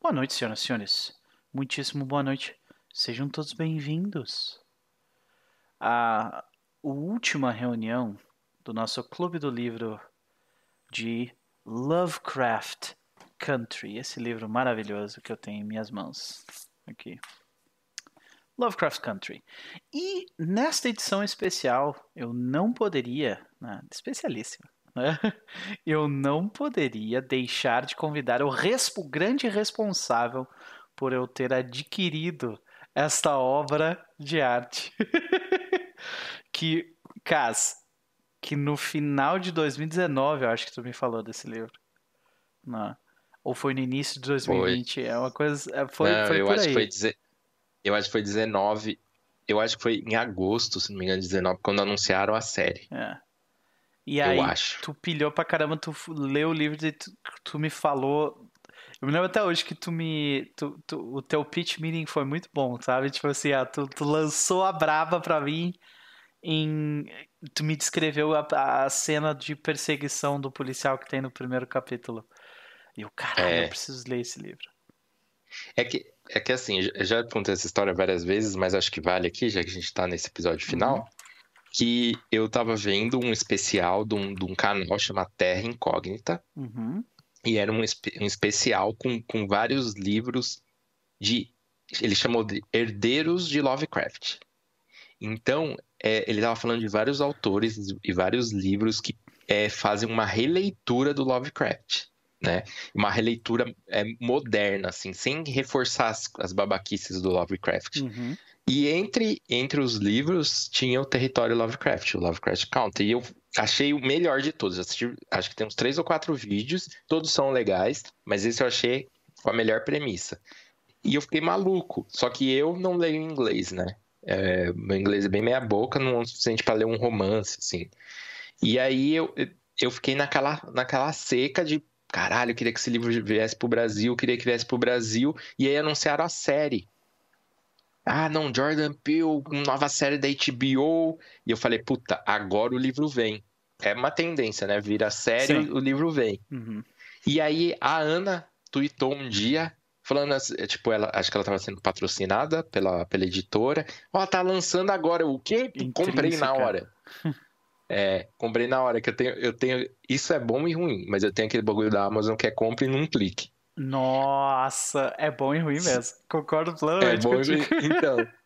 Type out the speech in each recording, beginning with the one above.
Boa noite, senhoras e senhores. Muitíssimo boa noite. Sejam todos bem-vindos à última reunião do nosso Clube do Livro de Lovecraft Country. Esse livro maravilhoso que eu tenho em minhas mãos. Aqui. Lovecraft Country. E nesta edição especial, eu não poderia, né, especialíssima, né, eu não poderia deixar de convidar o, res, o grande responsável por eu ter adquirido esta obra de arte. que, Cas, que no final de 2019, eu acho que tu me falou desse livro. Não. Ou foi no início de 2020? Foi. É uma coisa. é, Foi, Não, foi eu por acho aí. que foi dizer, eu acho que foi 19, eu acho que foi em agosto, se não me engano, 19, quando anunciaram a série. É. E Eu aí, acho. tu pilhou pra caramba, tu leu o livro e tu, tu me falou. Eu me lembro até hoje que tu me. tu- tu- o teu pitch meeting foi muito bom, sabe? Tipo assim, ah, tu, tu lançou a braba pra mim em. Tu me descreveu a, a cena de perseguição do policial que tem no primeiro capítulo. E eu, caralho, É. eu preciso ler esse livro. É que, é que assim, já contei essa história várias vezes, mas acho que vale aqui, já que a gente tá nesse episódio final, que eu tava vendo um especial de um, de um canal chamado Terra Incógnita, Uhum. e era um, um especial com, com vários livros de. Ele chamou de Herdeiros de Lovecraft. Então, é, ele estava falando de vários autores e vários livros que é, fazem uma releitura do Lovecraft. Né? Uma releitura é, moderna, assim, sem reforçar as, as babaquices do Lovecraft. Uhum. E entre, entre os livros tinha o Território Lovecraft, o Lovecraft Country. E eu achei o melhor de todos. Assisti, acho que tem uns três ou quatro vídeos, todos são legais, mas esse eu achei com a melhor premissa. E eu fiquei maluco, só que eu não leio inglês, né? É, meu inglês é bem meia boca, não é o suficiente para ler um romance, assim. E aí eu, eu fiquei naquela, naquela seca de caralho, eu queria que esse livro viesse pro Brasil, eu queria que viesse pro Brasil, e aí anunciaram a série. Ah, não, Jordan Peele, nova série da HBO. E eu falei, puta, agora o livro vem. É uma tendência, né? Vira série, Sim. o livro vem. Uhum. E aí a Ana tweetou um dia, falando assim, é, tipo, ela, acho que ela estava sendo patrocinada pela, pela editora. Ó, tá lançando agora. O quê? Comprei na Intrínseca. hora. É, comprei na hora, que eu tenho, eu tenho. Isso é bom e ruim, mas eu tenho aquele bagulho da Amazon que é compre num clique. Nossa, é bom e ruim mesmo. Concordo É plenamente bom, contigo. então.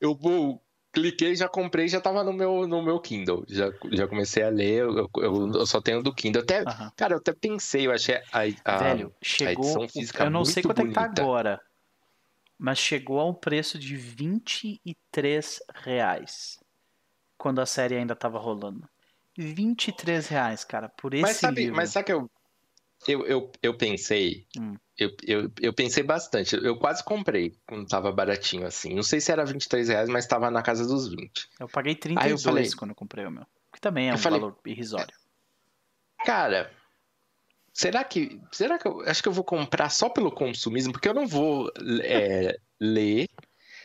Eu vou, cliquei, já comprei, já tava no meu, no meu Kindle. Já, já comecei a ler, eu, eu, eu só tenho do Kindle. Até, cara, eu até pensei, eu achei a, a- Velho, chegou. edição física eu não sei quanto é que tá agora. Mas chegou a um preço de 23 reais. Quando a série ainda tava rolando. 23 reais, cara, por esse Mas sabe, livro. mas sabe que eu, eu, eu, eu pensei, Hum. eu, eu, eu pensei bastante. Eu quase comprei quando tava baratinho assim. Não sei se era 23 reais, mas tava na casa dos 20. Eu paguei Aí 32 eu falei- quando eu comprei o meu. Que também é um falei- valor irrisório. Cara, será que. Será que eu. Acho que eu vou comprar só pelo consumismo, porque eu não vou é, ler.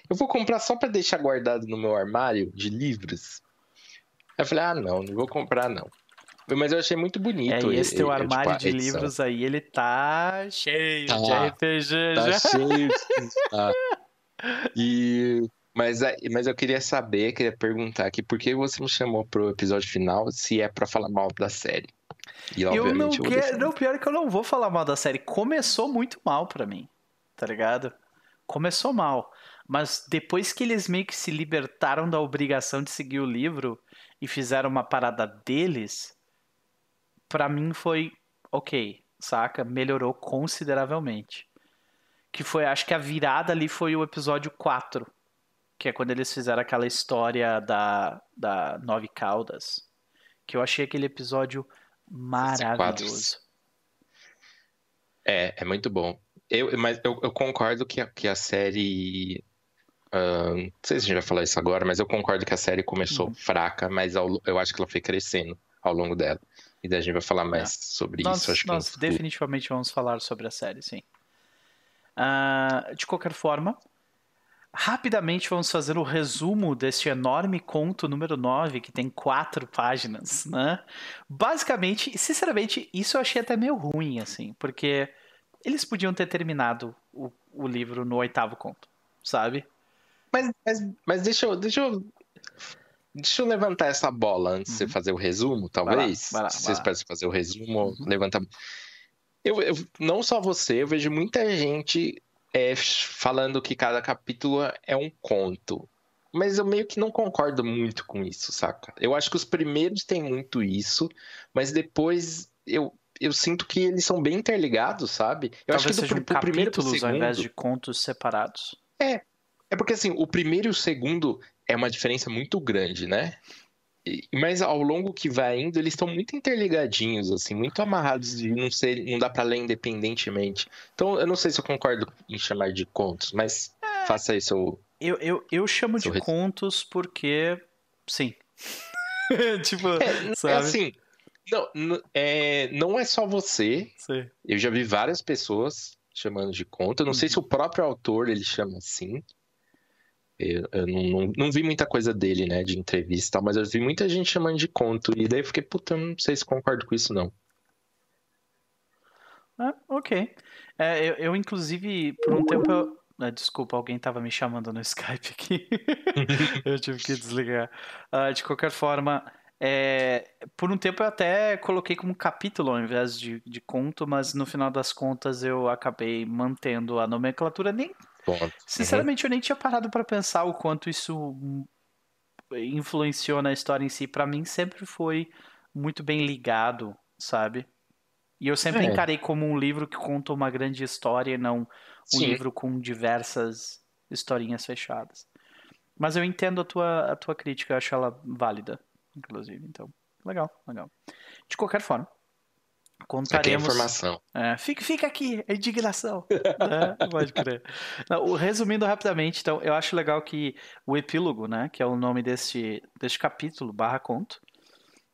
Eu vou comprar só pra deixar guardado no meu armário de livros. Aí eu falei, ah, não, não vou comprar, não. Mas eu achei muito É, bonito. e esse teu tipo, armário a de livros aí, ele tá cheio Tá, de RPG Tá já. cheio. tá. E. Mas, é- mas eu queria saber, queria perguntar aqui, por que você me chamou pro episódio final se é pra falar mal da série? E, Eu não eu quero. Não, pior é que eu não vou falar mal da série. Começou muito mal pra mim. Tá ligado? Começou mal. Mas depois que eles meio que se libertaram da obrigação de seguir o livro e fizeram uma parada deles, pra mim foi ok, saca? Melhorou consideravelmente. Que foi, acho que a virada ali foi o episódio 4. Que é quando eles fizeram aquela história da, da Nove Caldas. Que eu achei aquele episódio maravilhoso. É, é muito bom. Eu, mas eu, eu concordo que a, que a série. ah, não sei se a gente vai falar isso agora, mas eu concordo que a série começou Uhum. fraca, mas ao- eu acho que ela foi crescendo ao longo dela. E daí a gente vai falar mais sobre Nós, isso, acho que nós futuro. definitivamente vamos falar sobre a série, sim. Ah, de qualquer forma, rapidamente vamos fazer o resumo deste enorme conto número 9, que tem quatro páginas, né? Basicamente, sinceramente, isso eu achei até meio ruim, assim, porque eles podiam ter terminado o, o livro no oitavo conto, sabe? Mas, mas, mas deixa eu, deixa eu Deixa eu levantar essa bola antes uhum. de você uhum. fazer o resumo, talvez. Vai lá, vai lá, Se vocês pedem fazer o resumo, uhum. levanta. Eu, eu, não só você, eu vejo muita gente é, falando que cada capítulo é um conto. Mas eu meio que não concordo muito com isso, saca? Eu acho que os primeiros têm muito isso, mas depois eu, eu sinto que eles são bem interligados, sabe? Eu Talvez acho que do, do primeiro pro segundo, ao invés de contos separados. É. É porque assim, o primeiro e o segundo é uma diferença muito grande, né? E, mas ao longo que vai indo, eles estão muito interligadinhos, assim, muito amarrados de não ser, não dá para ler independentemente. Então, eu não sei se eu concordo em chamar de contos, mas é, faça aí seu. Eu, eu, eu chamo de contos porque. Sim. tipo, é, sabe? é assim. Não, é, não é só você. Sim. Eu já vi várias pessoas chamando de conto. Eu não uhum. sei se o próprio autor ele chama assim. Eu, eu não, não, não, vi muita coisa dele, né, de entrevista, mas eu vi muita gente chamando de conto. E daí eu fiquei, puta, eu não sei se concordo com isso, não. Ah, ok. É, eu, eu, inclusive, por um tempo. Eu... Ah, desculpa, alguém estava me chamando no Skype aqui. eu tive que desligar. Uh, de qualquer forma, é, por um tempo eu até coloquei como capítulo ao invés de, de conto, mas no final das contas eu acabei mantendo a nomenclatura. Nem Ponto. Sinceramente, uhum. eu nem tinha parado para pensar o quanto isso influenciou na história em si. Para mim, sempre foi muito bem ligado, sabe? E eu sempre é. encarei como um livro que conta uma grande história, não um Sim. livro com diversas historinhas fechadas. Mas eu entendo a tua, a tua crítica, eu acho ela válida, inclusive. Então, legal, legal. De qualquer forma, Contaremos. Aqui é informação. É, fica, fica aqui, a indignação. é, pode crer. Não, resumindo rapidamente, então, eu acho legal que o epílogo, né, que é o nome deste, deste capítulo, barra conto,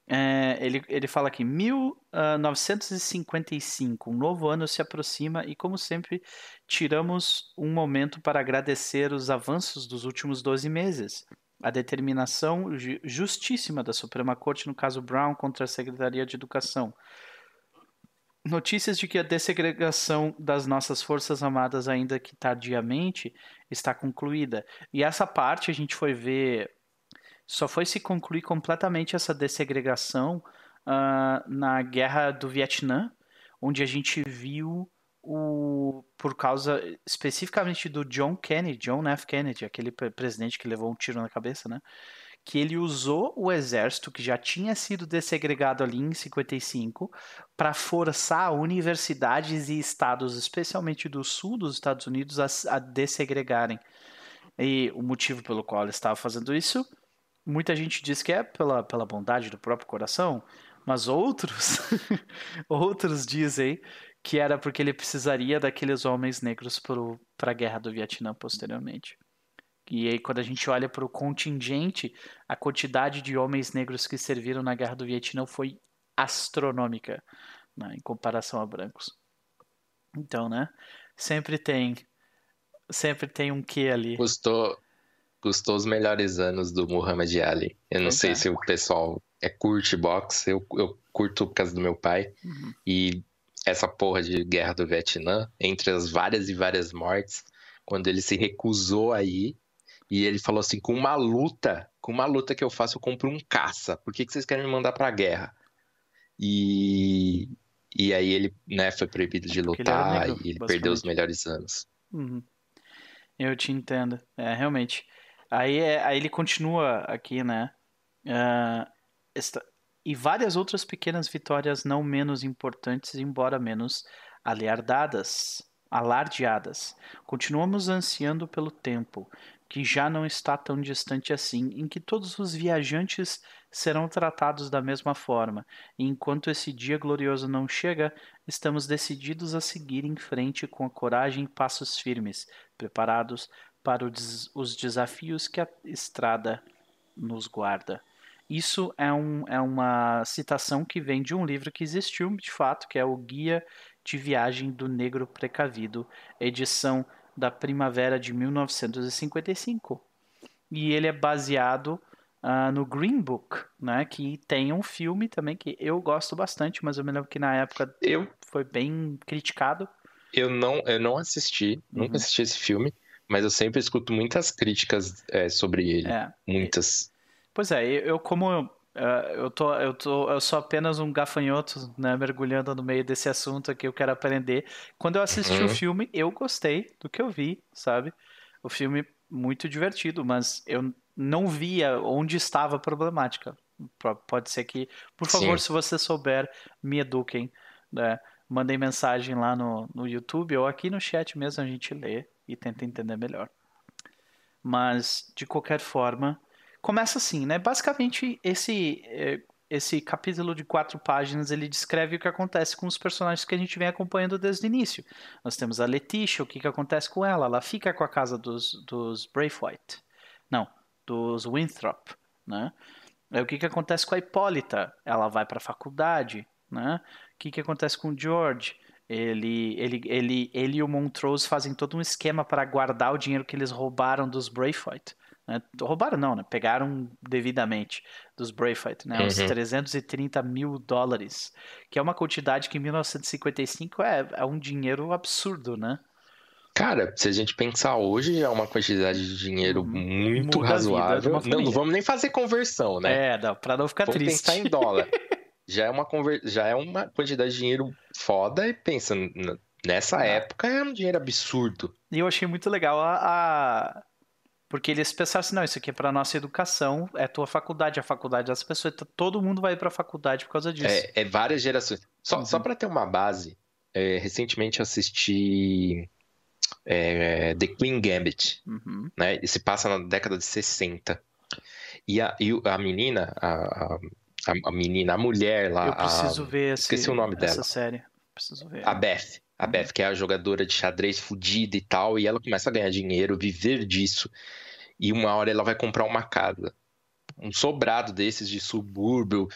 é, ele, ele fala aqui, 1955, um novo ano se aproxima e, como sempre, tiramos um momento para agradecer os avanços dos últimos 12 meses. A determinação justíssima da Suprema Corte no caso Brown contra a Secretaria de Educação notícias de que a dessegregação das nossas Forças Armadas, ainda que tardiamente, está concluída. E essa parte a gente foi ver. Só foi se concluir completamente essa dessegregação uh, na Guerra do Vietnã, onde a gente viu o. Por causa especificamente do John Kennedy, John F. Kennedy, aquele presidente que levou um tiro na cabeça, né? Que ele usou o exército que já tinha sido dessegregado ali em 55 para forçar universidades e estados, especialmente do sul dos Estados Unidos, a, a dessegregarem. E o motivo pelo qual ele estava fazendo isso, muita gente diz que é pela, pela bondade do próprio coração, mas outros, outros dizem que era porque ele precisaria daqueles homens negros para a guerra do Vietnã posteriormente. E aí, quando a gente olha para o contingente, a quantidade de homens negros que serviram na Guerra do Vietnã foi astronômica né, em comparação a brancos. Então, né? Sempre tem, sempre tem um quê ali. Custou, custou os melhores anos do Muhammad Ali. Eu não sei é. se o pessoal é curte boxe, eu, eu curto por causa do meu pai. Uhum. E essa porra de guerra do Vietnã, entre as várias e várias mortes, quando ele se recusou a ir, e ele falou assim: com uma luta, com uma luta que eu faço, eu compro um caça. Por que, que vocês querem me mandar pra guerra? E, e aí ele né, foi proibido de lutar ele negro, e ele perdeu os melhores anos. Uhum. Eu te entendo. É, realmente. Aí, é, aí ele continua aqui, né? Uh, esta, e várias outras pequenas vitórias não menos importantes, embora menos alardadas, alardeadas. Continuamos ansiando pelo tempo, que já não está tão distante assim, em que todos os viajantes serão tratados da mesma forma, e enquanto esse dia glorioso não chega, estamos decididos a seguir em frente com a coragem e passos firmes, preparados para os desafios que a estrada nos guarda. Isso é, um, é uma citação que vem de um livro que existiu de fato, que é o Guia de Viagem do Negro Precavido, edição da primavera de 1955. E ele é baseado uh, no Green Book, né? Que tem um filme também que eu gosto bastante, mas eu me lembro que na época eu foi bem criticado. Eu não, eu não assisti, uhum. nunca assisti esse filme, mas eu sempre escuto muitas críticas é, sobre ele. É. Muitas. Pois é, eu como eu, tô, eu, tô, eu sou apenas um gafanhoto, né, mergulhando no meio desse assunto aqui, eu quero aprender. Quando eu assisti uhum. o filme, eu gostei do que eu vi, sabe? O filme muito divertido, mas eu não via onde estava a problemática. Pode ser que, por favor, Sim. se você souber, me eduquem, né? Mandem mensagem lá no, no YouTube ou aqui no chat mesmo, a gente lê e tenta entender melhor. Mas, de qualquer forma, começa assim, né? Basicamente, esse, eh, esse capítulo de quatro páginas ele descreve o que acontece com os personagens que a gente vem acompanhando desde o início. Nós temos a Letitia, o que, que acontece com ela? Ela fica com a casa dos, dos Braithwaite. Não, dos Winthrop, né? O que, que acontece com a Hipólita? Ela vai para a faculdade, né? O que, que acontece com o George? Ele, ele, ele, ele e o Montrose fazem todo um esquema para guardar o dinheiro que eles roubaram dos Braithwaite. Né? Roubaram não, né? Pegaram devidamente dos Braithwaite, né? Uhum. Os 330 mil dólares, que é uma quantidade que em 1955 é, é um dinheiro absurdo, né? Cara, se a gente pensar hoje, é uma quantidade de dinheiro uhum. muito Muda razoável. Não, não vamos nem fazer conversão, né? É, não, pra não ficar vamos triste. pensar em dólar. já, é uma conver... já é uma quantidade de dinheiro foda e pensa, nessa ah. época é um dinheiro absurdo. E eu achei muito legal a, a porque eles pensaram assim, não, isso aqui é para nossa educação, é tua faculdade, a faculdade das pessoas, então todo mundo vai para a faculdade por causa disso. É, é várias gerações. Só, uhum. só para ter uma base, é, recentemente assisti é, The Queen Gambit, uhum. né? E se passa na década de 60. E a, e a menina, a, a, a menina, a mulher lá. Eu preciso a, ver esse, esqueci o nome dela. essa série. Preciso ver. A Beth. A Beth, que é a jogadora de xadrez fodida e tal, e ela começa a ganhar dinheiro, viver disso. E uma hora ela vai comprar uma casa. Um sobrado desses de subúrbio,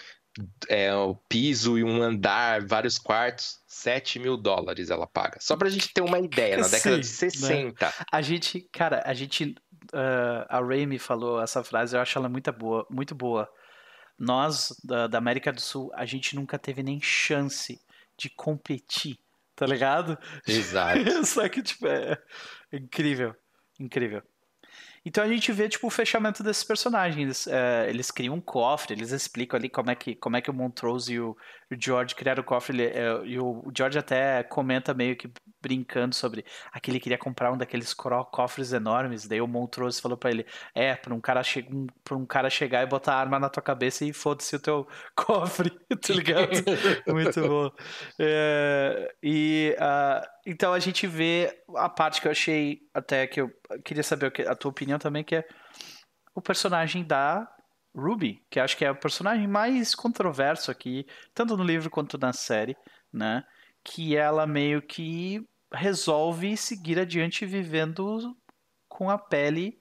é, o piso e um andar, vários quartos, 7 mil dólares ela paga. Só pra gente ter uma ideia, na década Sim, de 60. Né? A gente, cara, a gente. Uh, a Ray me falou essa frase, eu acho ela muito boa, muito boa. Nós, da, da América do Sul, a gente nunca teve nem chance de competir tá ligado? Exato. Só que, tipo, é incrível. Incrível. Então a gente vê tipo o fechamento desses personagens. É, eles criam um cofre, eles explicam ali como é que, como é que o Montrose e o, o George criaram o cofre. Ele, é, e o, o, George até comenta meio que brincando sobre aquele queria comprar um daqueles cofres enormes. Daí o Montrose falou para ele: É, para um cara um, pra um cara chegar e botar arma na tua cabeça e foda-se o teu cofre, tá ligado? Muito bom. É, e uh, então a gente vê a parte que eu achei até que eu queria saber a tua opinião também, que é o personagem da Ruby, que acho que é o personagem mais controverso aqui, tanto no livro quanto na série, né? Que ela meio que resolve seguir adiante vivendo com a pele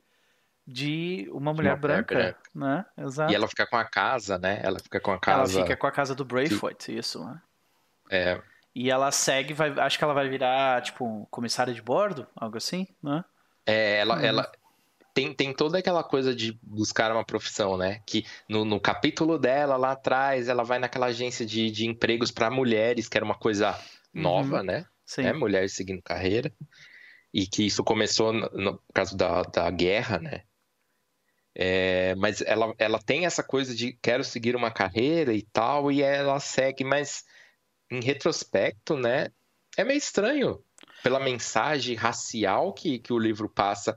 de uma mulher, uma branca, branca, né? Exato. E ela fica com a casa, né? Ela fica com a casa. Ela fica com a casa do Braithwaite, isso, né? É. E ela segue, vai, acho que ela vai virar, tipo, comissária de bordo, algo assim, né? É, ela, hum. ela tem, tem toda aquela coisa de buscar uma profissão, né? Que no, no capítulo dela, lá atrás, ela vai naquela agência de, de empregos para mulheres, que era uma coisa nova, uhum. né? Sim. É, mulheres seguindo carreira. E que isso começou no, no caso da, da guerra, né? É, mas ela, ela tem essa coisa de quero seguir uma carreira e tal, e ela segue, mas em retrospecto, né, é meio estranho pela mensagem racial que, que o livro passa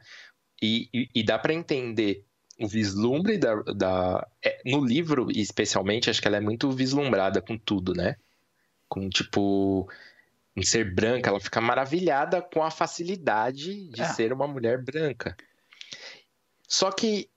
e, e, e dá para entender o vislumbre da, da é, no livro especialmente acho que ela é muito vislumbrada com tudo, né? Com tipo em ser branca, ela fica maravilhada com a facilidade de é. ser uma mulher branca. Só que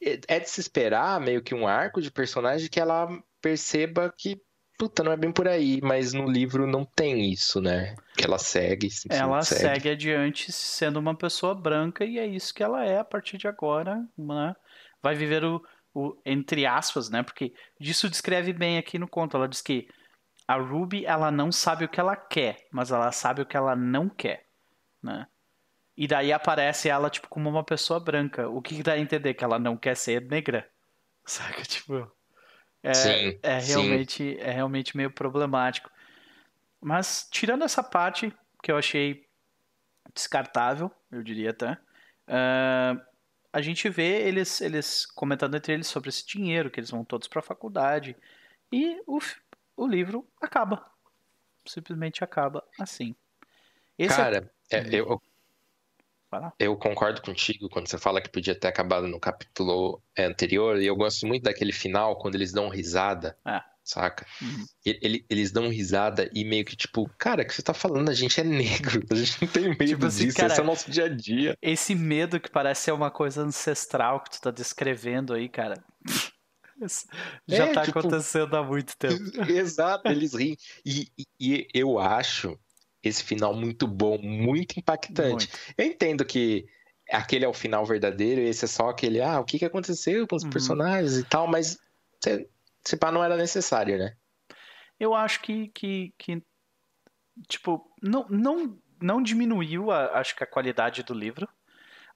é, é de se esperar meio que um arco de personagem que ela perceba que puta, não é bem por aí, mas no livro não tem isso, né? Que ela segue. Ela segue. segue adiante sendo uma pessoa branca e é isso que ela é a partir de agora, né? Vai viver o, o entre aspas, né? Porque disso descreve bem aqui no conto. Ela diz que a Ruby, ela não sabe o que ela quer, mas ela sabe o que ela não quer, né? E daí aparece ela, tipo, como uma pessoa branca. O que dá a entender? Que ela não quer ser negra. Saca? Tipo... É, sim, é realmente sim. é realmente meio problemático. Mas tirando essa parte, que eu achei descartável, eu diria até. Uh, a gente vê eles, eles comentando entre eles sobre esse dinheiro, que eles vão todos para a faculdade. E o, o livro acaba. Simplesmente acaba assim. Esse é Cara, é... É, eu, eu concordo contigo quando você fala que podia ter acabado no capítulo é, anterior, e eu gosto muito daquele final, quando eles dão risada. É saca? Uhum. Ele, eles dão risada e meio que tipo, cara, que você tá falando? A gente é negro, a gente não tem medo tipo assim, disso, cara, esse é o nosso dia a dia. Esse medo que parece ser uma coisa ancestral que tu tá descrevendo aí, cara. Já é, tá tipo, acontecendo há muito tempo. Exato, eles riem. E, e, e, eu acho esse final muito bom, muito impactante. Muito. Eu entendo que aquele é o final verdadeiro, e esse é só aquele, ah, o que, que aconteceu com os uhum. personagens e tal, mas se pá, não era necessário, né? Eu acho que, que, que tipo, não, não, não diminuiu, a, acho que a qualidade do livro.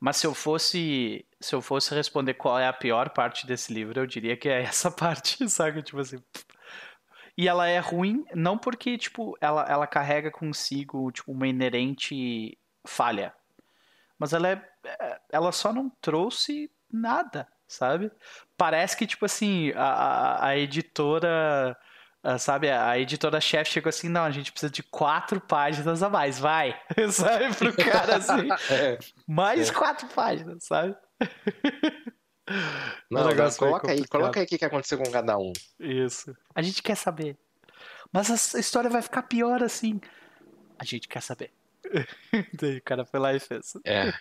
Mas se eu fosse, se eu fosse responder qual é a pior parte desse livro, eu diria que é essa parte, sabe? Tipo assim. E ela é ruim não porque, tipo, ela, ela carrega consigo, tipo, uma inerente falha. Mas ela é, é ela só não trouxe nada, sabe? Parece que, tipo assim, a, a editora. Sabe, a editora-chefe chegou assim: não, a gente precisa de quatro páginas a mais, vai, sabe, pro cara assim, é, mais é. quatro páginas, sabe? Não, não coloca aí, coloca aí o que aconteceu com cada um. Isso. A gente quer saber. Mas a história vai ficar pior assim. A gente quer saber. Daí o cara foi lá e fez. É.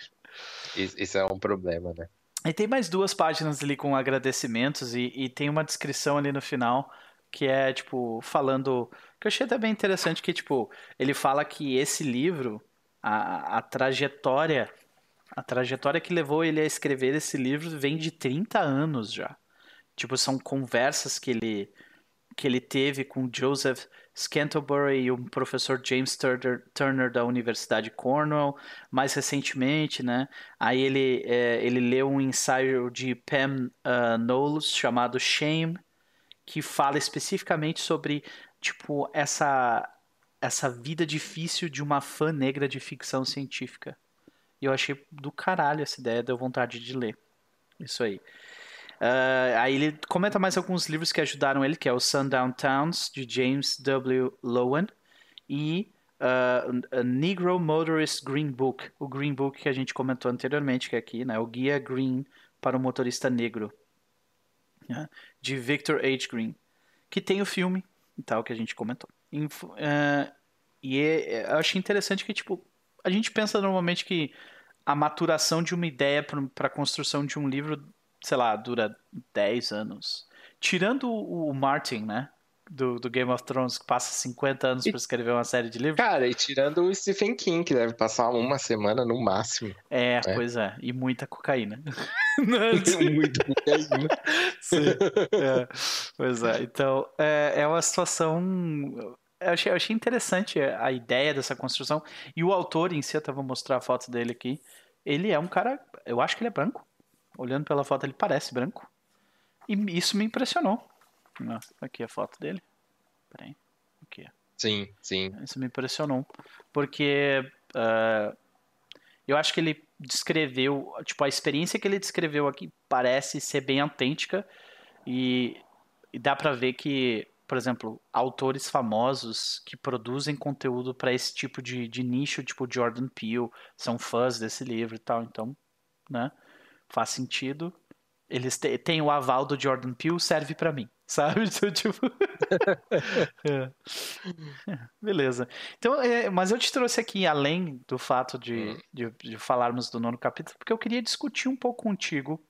Isso é um problema, né? E tem mais duas páginas ali com agradecimentos e, e, tem uma descrição ali no final que é, tipo, falando. Que eu achei até bem interessante, que, tipo, ele fala que esse livro, a, a trajetória. A trajetória que levou ele a escrever esse livro vem de 30 anos já. Tipo, são conversas que ele, que ele teve com Joseph Scantlebury e o professor James Turner, Turner, da Universidade Cornell, mais recentemente, né? Aí ele, é, ele leu um ensaio de Pam uh, Knowles chamado Shame, que fala especificamente sobre, tipo, essa, essa vida difícil de uma fã negra de ficção científica. E eu achei do caralho essa ideia, deu vontade de ler. Isso aí. Uh, aí ele comenta mais alguns livros que ajudaram ele, que é o Sundown Towns, de James W. Lowen, e uh, Negro Motorist Green Book, o Green Book que a gente comentou anteriormente, que é aqui, né, o Guia Green para o Motorista Negro, né, de Victor H. Green, que tem o filme e tal, que a gente comentou. Uh, e é, eu achei interessante que, tipo, a gente pensa normalmente que a maturação de uma ideia para a construção de um livro sei lá, dura 10 anos. Tirando o Martin, né? Do, do Game of Thrones, que passa 50 anos para escrever uma série de livros. Cara, e tirando o Stephen King, que deve passar uma semana no máximo. É, é. pois é. E muita cocaína. muita cocaína. Sim. É. Pois é. Então, é, é uma situação eu achei, eu achei, interessante a ideia dessa construção. E o autor em si, eu vou mostrar a foto dele aqui. Ele é um cara, eu acho que ele é branco olhando pela foto, ele parece branco. E isso me impressionou. Aqui a foto dele. Peraí. Aqui. Sim, sim. Isso me impressionou. Porque uh, eu acho que ele descreveu, tipo, a experiência que ele descreveu aqui parece ser bem autêntica e, e dá para ver que, por exemplo, autores famosos que produzem conteúdo para esse tipo de, de nicho, tipo Jordan Peele, são fãs desse livro e tal, então, né? faz sentido. Eles têm o aval do Jordan Peele, serve para mim, sabe? Então, tipo... é. Beleza. Então, é, mas eu te trouxe aqui, além do fato de, hum. de, de, falarmos do nono capítulo, porque eu queria discutir um pouco contigo.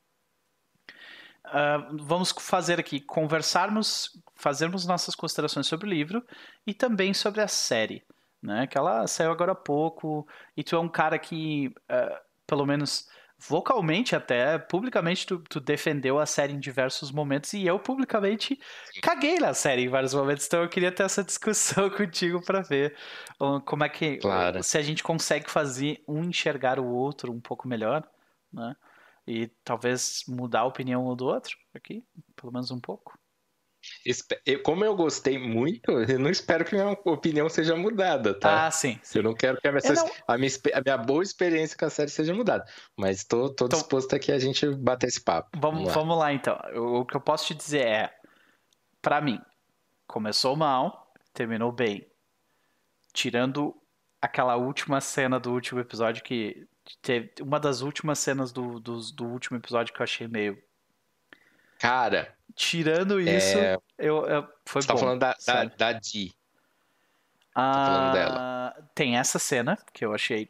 Uh, vamos fazer aqui, conversarmos, fazermos nossas considerações sobre o livro e também sobre a série, né? Que ela saiu agora há pouco e tu é um cara que, uh, pelo menos vocalmente até, publicamente tu, tu, defendeu a série em diversos momentos e eu publicamente caguei na série em vários momentos, então eu queria ter essa discussão contigo para ver como é que claro. se a gente consegue fazer um enxergar o outro um pouco melhor, né? E talvez mudar a opinião um do outro aqui, pelo menos um pouco. como eu gostei muito, eu não espero que minha opinião seja mudada, tá? Ah, sim. sim. Eu não quero que a minha, não... a, minha, a minha, boa experiência com a série seja mudada. Mas tô, tô então, disposto aqui a gente bater esse papo. Vamos, vamos, lá. vamos lá, então. O que eu posso te dizer é, para mim, começou mal, terminou bem. Tirando aquela última cena do último episódio que teve uma das últimas cenas do, do, do último episódio que eu achei meio Cara. Tirando isso, é... eu, eu, foi Você tá bom. Tá falando da, da, da Dee. Ah, tá falando dela. Tem essa cena que eu achei,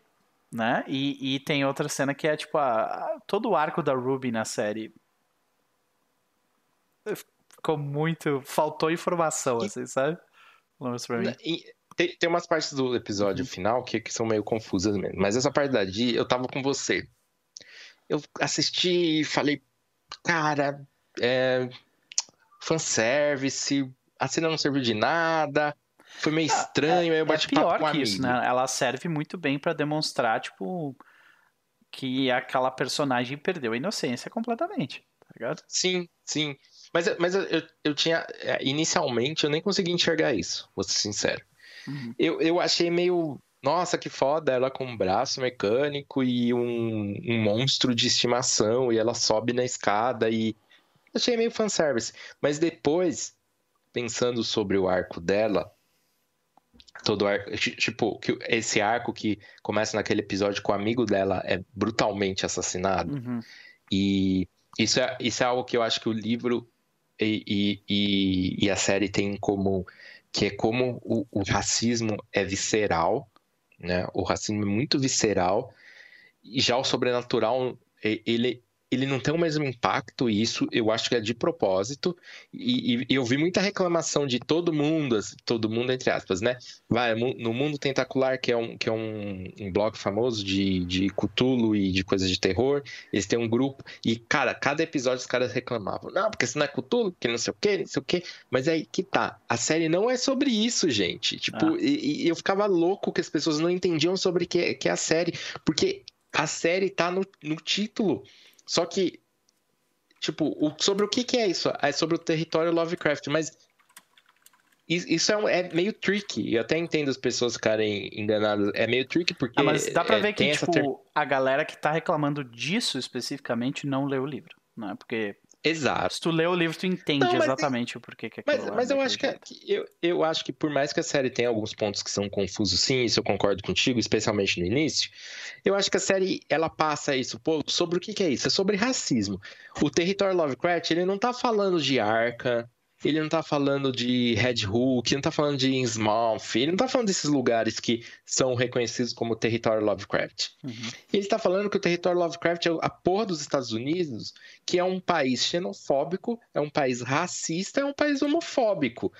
né? E, e tem outra cena que é tipo a, a, todo o arco da Ruby na série. Ficou muito. Faltou informação, e, assim, sabe? E, tem, tem umas partes do episódio uhum. final que, que são meio confusas mesmo. Mas essa parte da Dee, eu tava com você. Eu assisti e falei, cara, é, fanservice, a cena não serviu de nada, foi meio ah, estranho, é, aí eu bati é pior com que isso, né? Ela serve muito bem para demonstrar, tipo, que aquela personagem perdeu a inocência completamente, tá ligado? Sim, sim. Mas, mas eu, eu, eu tinha. É, inicialmente eu nem consegui enxergar isso, vou ser sincero. Uhum. Eu, eu achei meio. Nossa, que foda, ela com um braço mecânico e um, um monstro de estimação, e ela sobe na escada e Achei meio fanservice. Mas depois, pensando sobre o arco dela, todo arco, tipo, esse arco que começa naquele episódio com o amigo dela é brutalmente assassinado. Uhum. E isso é, isso é algo que eu acho que o livro e, e, e, e a série tem em comum, que é como o, o, racismo é visceral, né? O racismo é muito visceral, e já o sobrenatural, ele, ele não tem o mesmo impacto, e isso eu acho que é de propósito. E, e eu vi muita reclamação de todo mundo, assim, todo mundo entre aspas, né? Vai, no Mundo Tentacular, que é um, que é um, um blog famoso de, de Cthulhu e de coisas de terror, eles têm um grupo, e, cara, cada episódio os caras reclamavam. Não, porque isso não é Cthulhu, porque não sei o quê, não sei o quê. Mas aí que tá. A série não é sobre isso, gente. Tipo, ah. e, e, eu ficava louco que as pessoas não entendiam sobre o que, que é a série, porque a série tá no, no título. Só que, tipo, o, sobre o que, que é isso? É sobre o território Lovecraft, mas isso é, um, é, meio tricky. Eu até entendo as pessoas ficarem enganadas. É meio tricky porque. Ah, mas dá pra é, ver que, tipo, ter... a galera que tá reclamando disso especificamente não leu o livro, não é? Porque Exato. Se tu lê o livro, tu entende não, exatamente o porquê que é Mas, mas eu acho que, eu, eu acho que por mais que a série tenha alguns pontos que são confusos, sim, isso eu concordo contigo, especialmente no início, eu acho que a série ela passa isso, pô, sobre o que, que é isso? É sobre racismo. O território Lovecraft, ele não tá falando de arca, ele não tá falando de Red Hook, ele não tá falando de Innsmouth, ele não tá falando desses lugares que são reconhecidos como território Lovecraft. Uhum. Ele tá falando que o território Lovecraft é a porra dos Estados Unidos, que é um país xenofóbico, é um país racista, é um país homofóbico.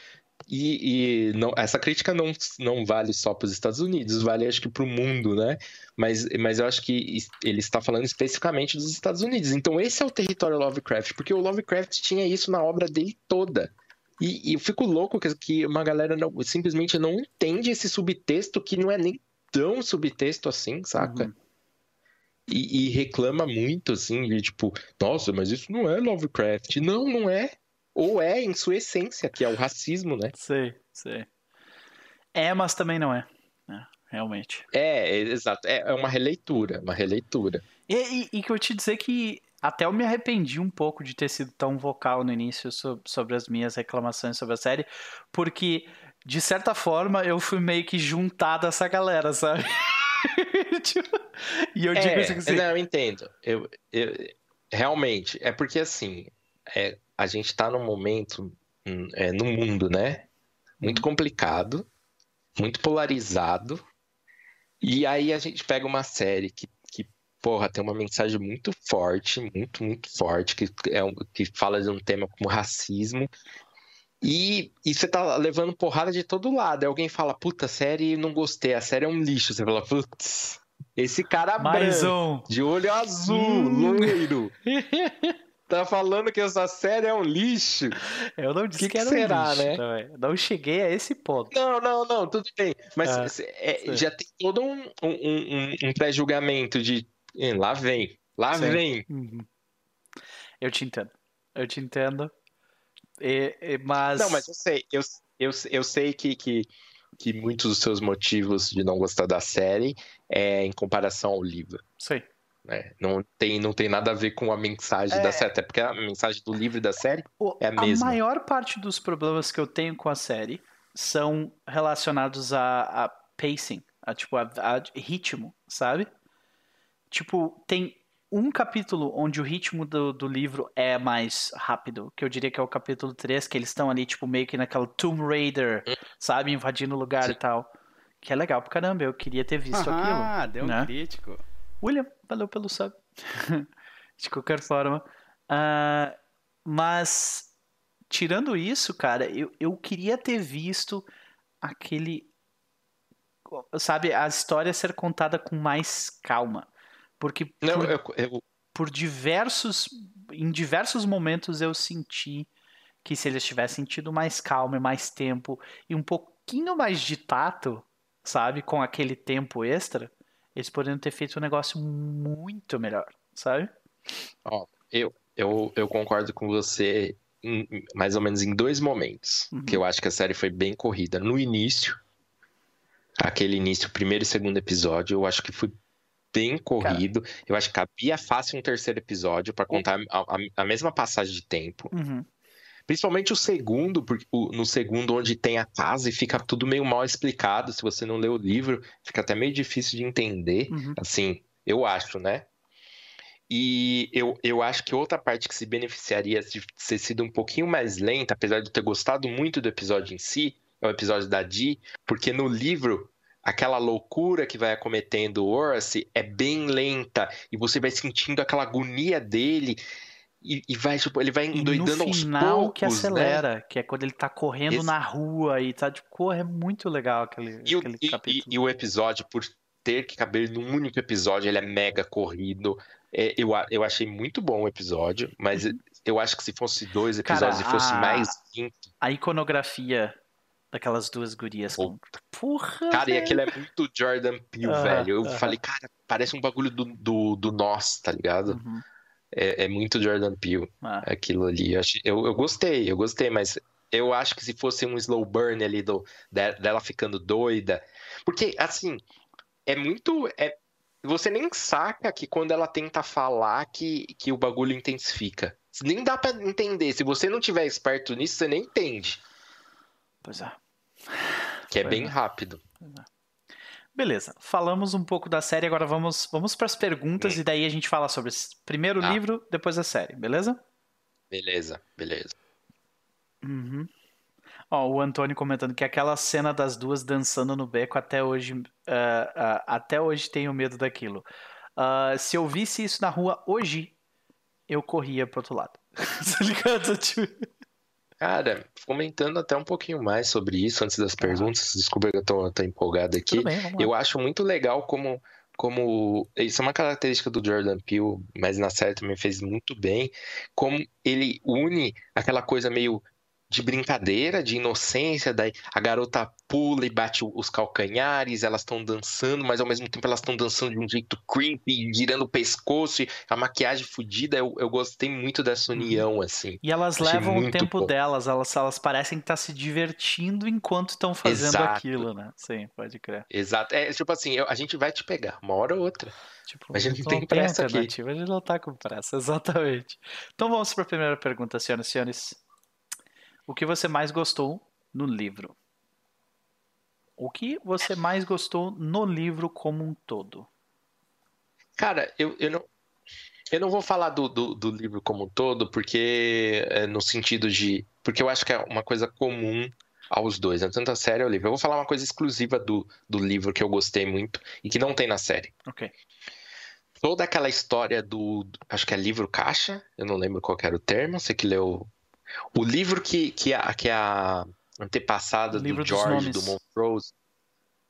E, e não, essa crítica não, não vale só para os Estados Unidos, vale acho que para o mundo, né? Mas, mas eu acho que ele está falando especificamente dos Estados Unidos. Então esse é o território Lovecraft, porque o Lovecraft tinha isso na obra dele toda. E, e eu fico louco que, que uma galera não, simplesmente não entende esse subtexto que não é nem tão subtexto assim, saca? Uhum. E, e, reclama muito, assim, de tipo, nossa, mas isso não é Lovecraft. Não, não é. Ou é em sua essência, que é o racismo, né? Sei, sei. É, mas também não é. é realmente. É, é, exato. É, é uma releitura, uma releitura. E, e, e, que eu te dizer que até eu me arrependi um pouco de ter sido tão vocal no início sobre, sobre as minhas reclamações sobre a série, porque, de certa forma, eu fui meio que juntado a essa galera, sabe? Tipo, e eu digo é, assim. Não, eu entendo. Eu, eu, realmente, é porque assim. É, a gente está num momento hum, é, no mundo, né? Muito uhum. complicado, muito polarizado. E aí a gente pega uma série que, que porra, tem uma mensagem muito forte, muito, muito forte, que, é um, que fala de um tema como racismo. E, e você tá levando porrada de todo lado. Aí alguém fala, puta, a série não gostei, a série é um lixo. Você fala, putz, esse cara Mais branco, um. de olho azul, hum. loiro. Tá falando que essa série é um lixo. Eu não disse que, que, era será, um lixo, né? Também. Não cheguei a esse ponto. Não, não, não, tudo bem. Mas ah, é, já tem todo um, um, um, um pré-julgamento de lá vem, lá sim. vem. Uhum. Eu te entendo. Eu te entendo. É, é, mas... Não, mas eu sei, eu, eu, eu sei que, que, que muitos dos seus motivos de não gostar da série é em comparação ao livro. Sei. Né? Não, tem, não tem nada a ver com a mensagem É. da série, até porque a mensagem do livro e da série O- É a mesma. maior parte dos problemas que eu tenho com a série são relacionados a, a pacing, a, tipo, a, a ritmo, sabe? Tipo, tem um capítulo onde o ritmo do, do livro é mais rápido, que eu diria que é o capítulo 3, que eles estão ali, tipo, meio que naquela Tomb Raider, sabe? Invadindo o lugar Sim. e tal. Que é legal pra caramba, eu queria ter visto aquilo. Ah, deu um né? crítico. William, valeu pelo sub. De qualquer forma. Ah, mas, tirando isso, cara, eu, eu queria ter visto aquele. Sabe, a história ser contada com mais calma. Porque Não, por, eu, eu- por diversos. Em diversos momentos eu senti que se eles tivessem tido mais calma e mais tempo e um pouquinho mais de tato, sabe, com aquele tempo extra, eles poderiam ter feito um negócio muito melhor, sabe? ó, eu, eu, eu concordo com você em- mais ou menos em dois momentos. Uhum. Que eu acho que a série foi bem corrida. No início, aquele início, primeiro e segundo episódio, eu acho que foi bem corrido. Eu acho que cabia fácil um terceiro episódio pra contar a, a- a mesma passagem de tempo. Uhum. Principalmente o segundo, porque o- no segundo, onde tem a casa e fica tudo meio mal explicado. Se você não lê o livro, fica até meio difícil de entender. Uhum. Assim, eu acho, né? E eu, eu acho que outra parte que se beneficiaria de ter sido um pouquinho mais lenta, apesar de eu ter gostado muito do episódio em si, é o episódio da Dee, porque no livro aquela loucura que vai acometendo o Horace é bem lenta e você vai sentindo aquela agonia dele e, e vai, tipo, ele vai E endoidando no aos final poucos, que né? acelera, que é quando ele tá correndo Esse- na rua e tá tipo, porra, é muito legal aquele, E o, aquele e- e- capítulo. e o episódio, por ter que caber num único episódio, ele é mega corrido. É, eu, eu achei muito bom o episódio, mas eu acho que se fosse dois Uhum. Cara, episódios e fosse a- mais cinco. A iconografia daquelas duas gurias com... Porra, Cara, e velho. aquilo é muito Jordan Peele, velho. Eu falei, cara, parece um bagulho do, do, do Nós, tá ligado? Uhum. É, é muito Jordan Peele, Ah. aquilo ali. Eu, eu, eu gostei, eu gostei, mas eu acho que se fosse um slow burn ali do, de- dela ficando doida. Porque, assim, é muito. É, você nem saca que quando ela tenta falar que, que o bagulho intensifica. Nem dá pra entender. Se você não tiver esperto nisso, você nem entende. Pois é. Que é Pois bem é. rápido. Beleza, falamos um pouco da série, agora vamos, vamos para as perguntas e daí a gente fala sobre primeiro o Tá. livro, depois a série, beleza? Beleza, beleza. Uhum. Ó, o Antônio comentando que aquela cena das duas dançando no beco até hoje, ah, ah, até hoje tenho medo daquilo. Ah, se eu visse isso na rua hoje, eu corria pro outro lado. tá ligado? Tipo, Cara, comentando até um pouquinho mais sobre isso antes das perguntas. Desculpa que eu tô, tô empolgado aqui. bem. Eu acho muito legal como, como. Isso é uma característica do Jordan Peele, mas na série também fez muito bem. Como ele une aquela coisa meio de brincadeira, de inocência, daí a garota pula e bate os calcanhares, elas estão dançando, mas ao mesmo tempo elas estão dançando de um jeito creepy, girando o pescoço, a maquiagem fodida. Eu, eu gostei muito dessa união, assim. E elas Achei levam o tempo bom. delas, elas, elas parecem que tá se divertindo enquanto estão fazendo Exato. aquilo, né? Sim, pode crer. Exato. É tipo assim, eu- a gente vai te pegar, uma hora ou outra. Tipo, A gente não tem pressa aqui. alternativa, a gente não tá com pressa, exatamente. Então vamos para a primeira pergunta, senhoras e senhores. O que você mais gostou no livro? O que você mais gostou no livro como um todo? Cara, eu, eu não. Eu não vou falar do, do, do livro como um todo, porque é, no sentido de. Porque eu acho que é uma coisa comum aos dois, né? tanto a série e o livro. Eu vou falar uma coisa exclusiva do, do livro que eu gostei muito e que não tem na série. Ok. Toda aquela história do. Acho que é livro caixa, eu não lembro qual era o termo, você que leu. O livro que, que, a, que a antepassada O do George, do Montrose.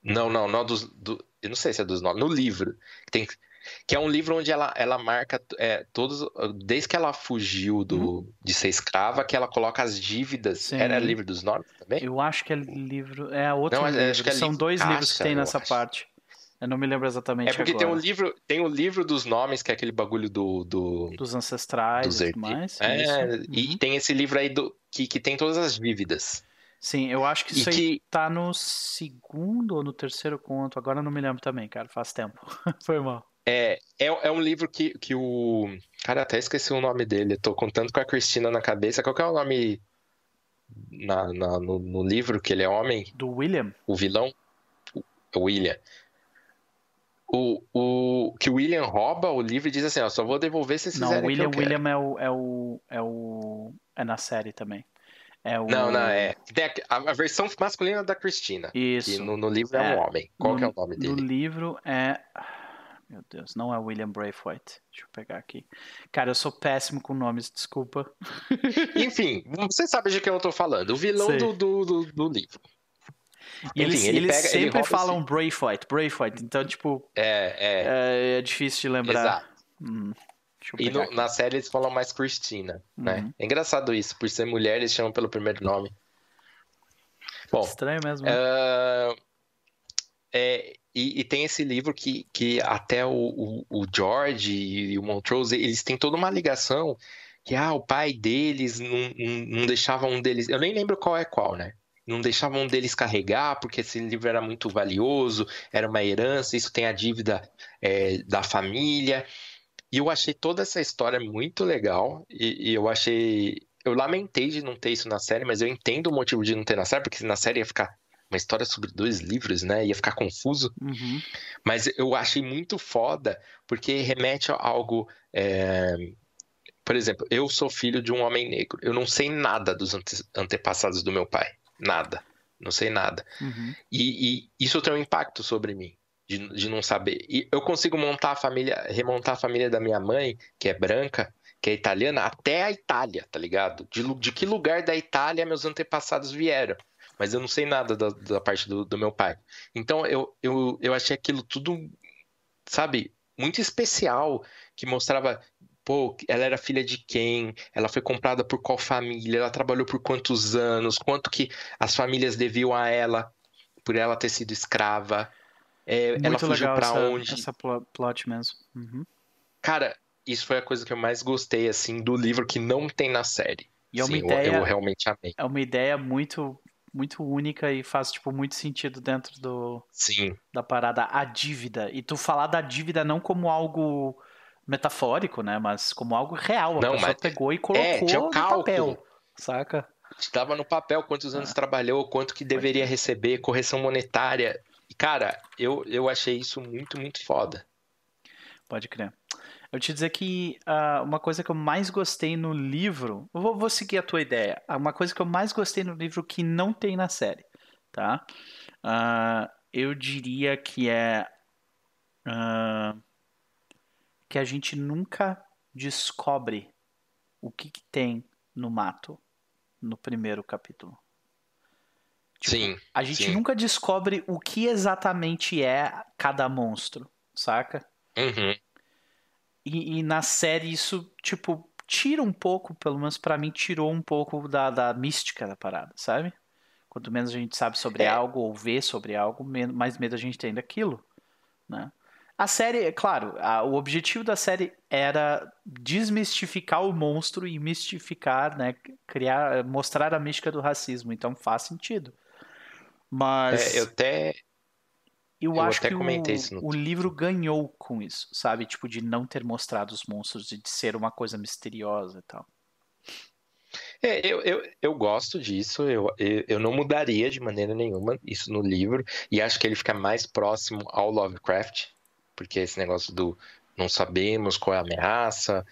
Não, não, não dos. Do, eu não sei se é dos nomes. No livro. Tem, que é um livro onde ela, ela marca é, todos. Desde que ela fugiu do, de ser escrava, que ela coloca as dívidas. Sim. Era livro dos nomes também? Eu acho que é livro. É outro Não, livro. acho que é São livro dois caixa, livros que tem nessa acho. parte. Eu não me lembro exatamente É porque agora. tem um livro, tem o livro dos nomes, que é aquele bagulho do, do, Dos ancestrais dos e tudo mais. É, isso. e Uhum. tem esse livro aí do, que, que tem todas as dívidas. Sim, eu acho que isso E aí que- tá no segundo ou no terceiro conto. Agora eu não me lembro também, cara. Faz tempo. Foi mal. É, é, é um livro que, que o. Cara, até esqueci o nome dele. Tô contando com a Cristina na cabeça. Qual que é o nome na, na- no, no livro que ele é homem? Do William? O vilão? O William. O, o, que o William rouba o livro e diz assim: ó, só vou devolver se vocês Não, o que William, quero. William é o, é o. É o. É na série também. É o. Não, não, é. A, a versão masculina da Cristina. Que Isso. no, no livro é, É. um homem. Qual No- que é o nome No dele? livro é. Meu Deus, não é William Braithwaite. Deixa eu pegar aqui. Cara, eu sou péssimo com nomes, desculpa. Enfim, você sabe de quem eu tô falando. O vilão do, do, do, do livro. E eles, Enfim, ele eles pega- ele sempre rouba falam Braithwaite, Braithwaite. Então, tipo, É, é. é, é difícil de lembrar. Exato. Hum, E no- na série eles falam mais Cristina, né? Uhum. É engraçado isso, por ser mulher eles chamam pelo primeiro nome. Bom, Estranho mesmo. né? ah, é, e, e tem esse livro que, que até o, o, o George e o Montrose, eles têm toda uma ligação que ah, o pai deles não, não, não deixava um deles. Eu nem lembro qual é qual, né? Não deixava um deles carregar, porque esse livro era muito valioso, era uma herança, isso tem a dívida é, da família. E eu achei toda essa história muito legal, e, e eu achei. Eu lamentei de não ter isso na série, mas eu entendo o motivo de não ter na série, porque na série ia ficar uma história sobre dois livros, né? Ia ficar confuso. Uhum. Mas eu achei muito foda, porque remete a algo. é, Por exemplo, eu sou filho de um homem negro. Eu não sei nada dos ante- antepassados do meu pai. Nada. Não sei nada. Uhum. E, e isso tem um impacto sobre mim, de, de não saber. E eu consigo montar a família, remontar a família da minha mãe, que é branca, que é italiana, até a Itália, tá ligado? De, de que lugar da Itália meus antepassados vieram. Mas eu não sei nada da, da parte do, do meu pai. Então eu, eu, eu achei aquilo tudo, sabe, muito especial, que mostrava. Pô, ela era filha de quem? Ela foi comprada por qual família? Ela trabalhou por quantos anos? Quanto que as famílias deviam a ela por ela ter sido escrava? É, ela fugiu essa, onde? essa plo- plot mesmo. Uhum. Cara, isso foi a coisa que eu mais gostei, assim, do livro que não tem na série. E é uma Sim, eu- ideia, eu, realmente amei. é uma ideia muito, muito única e faz tipo muito sentido dentro do, Sim, da parada a dívida. E tu falar da dívida não como algo metafórico, né, mas como algo real. A Não, pessoa mas- pegou e colocou tinha o no cálculo. papel, saca? estava no papel quantos Ah. anos trabalhou, quanto que deveria receber, correção monetária. Cara, eu, eu achei isso muito, muito foda. Pode crer. Eu te dizer que ah, uma coisa que eu mais gostei no livro, eu vou, vou seguir a tua ideia. Ah, Uma coisa que eu mais gostei no livro que não tem na série, tá? Ah, eu diria que é ah, que a gente nunca descobre o que, que tem no mato no primeiro capítulo. Tipo, Sim, A gente sim. nunca descobre o que exatamente é cada monstro, saca? Uhum. E, e na série isso, tipo, tira um pouco, pelo menos pra mim, tirou um pouco da, da mística da parada, sabe? Quanto menos a gente sabe sobre É. algo ou vê sobre algo, mais medo a gente tem daquilo, né? A série, é claro, a- o objetivo da série era desmistificar o monstro e mistificar, né? Criar, mostrar a mística do racismo, então faz sentido. Mas É, eu até. eu, eu acho até que o, o livro ganhou com isso, sabe? Tipo, de não ter mostrado os monstros e de ser uma coisa misteriosa e tal. É, eu, eu, eu gosto disso, eu, eu, eu não mudaria de maneira nenhuma isso no livro, e acho que ele fica mais próximo ao Lovecraft, porque esse negócio do não sabemos qual é a ameaça,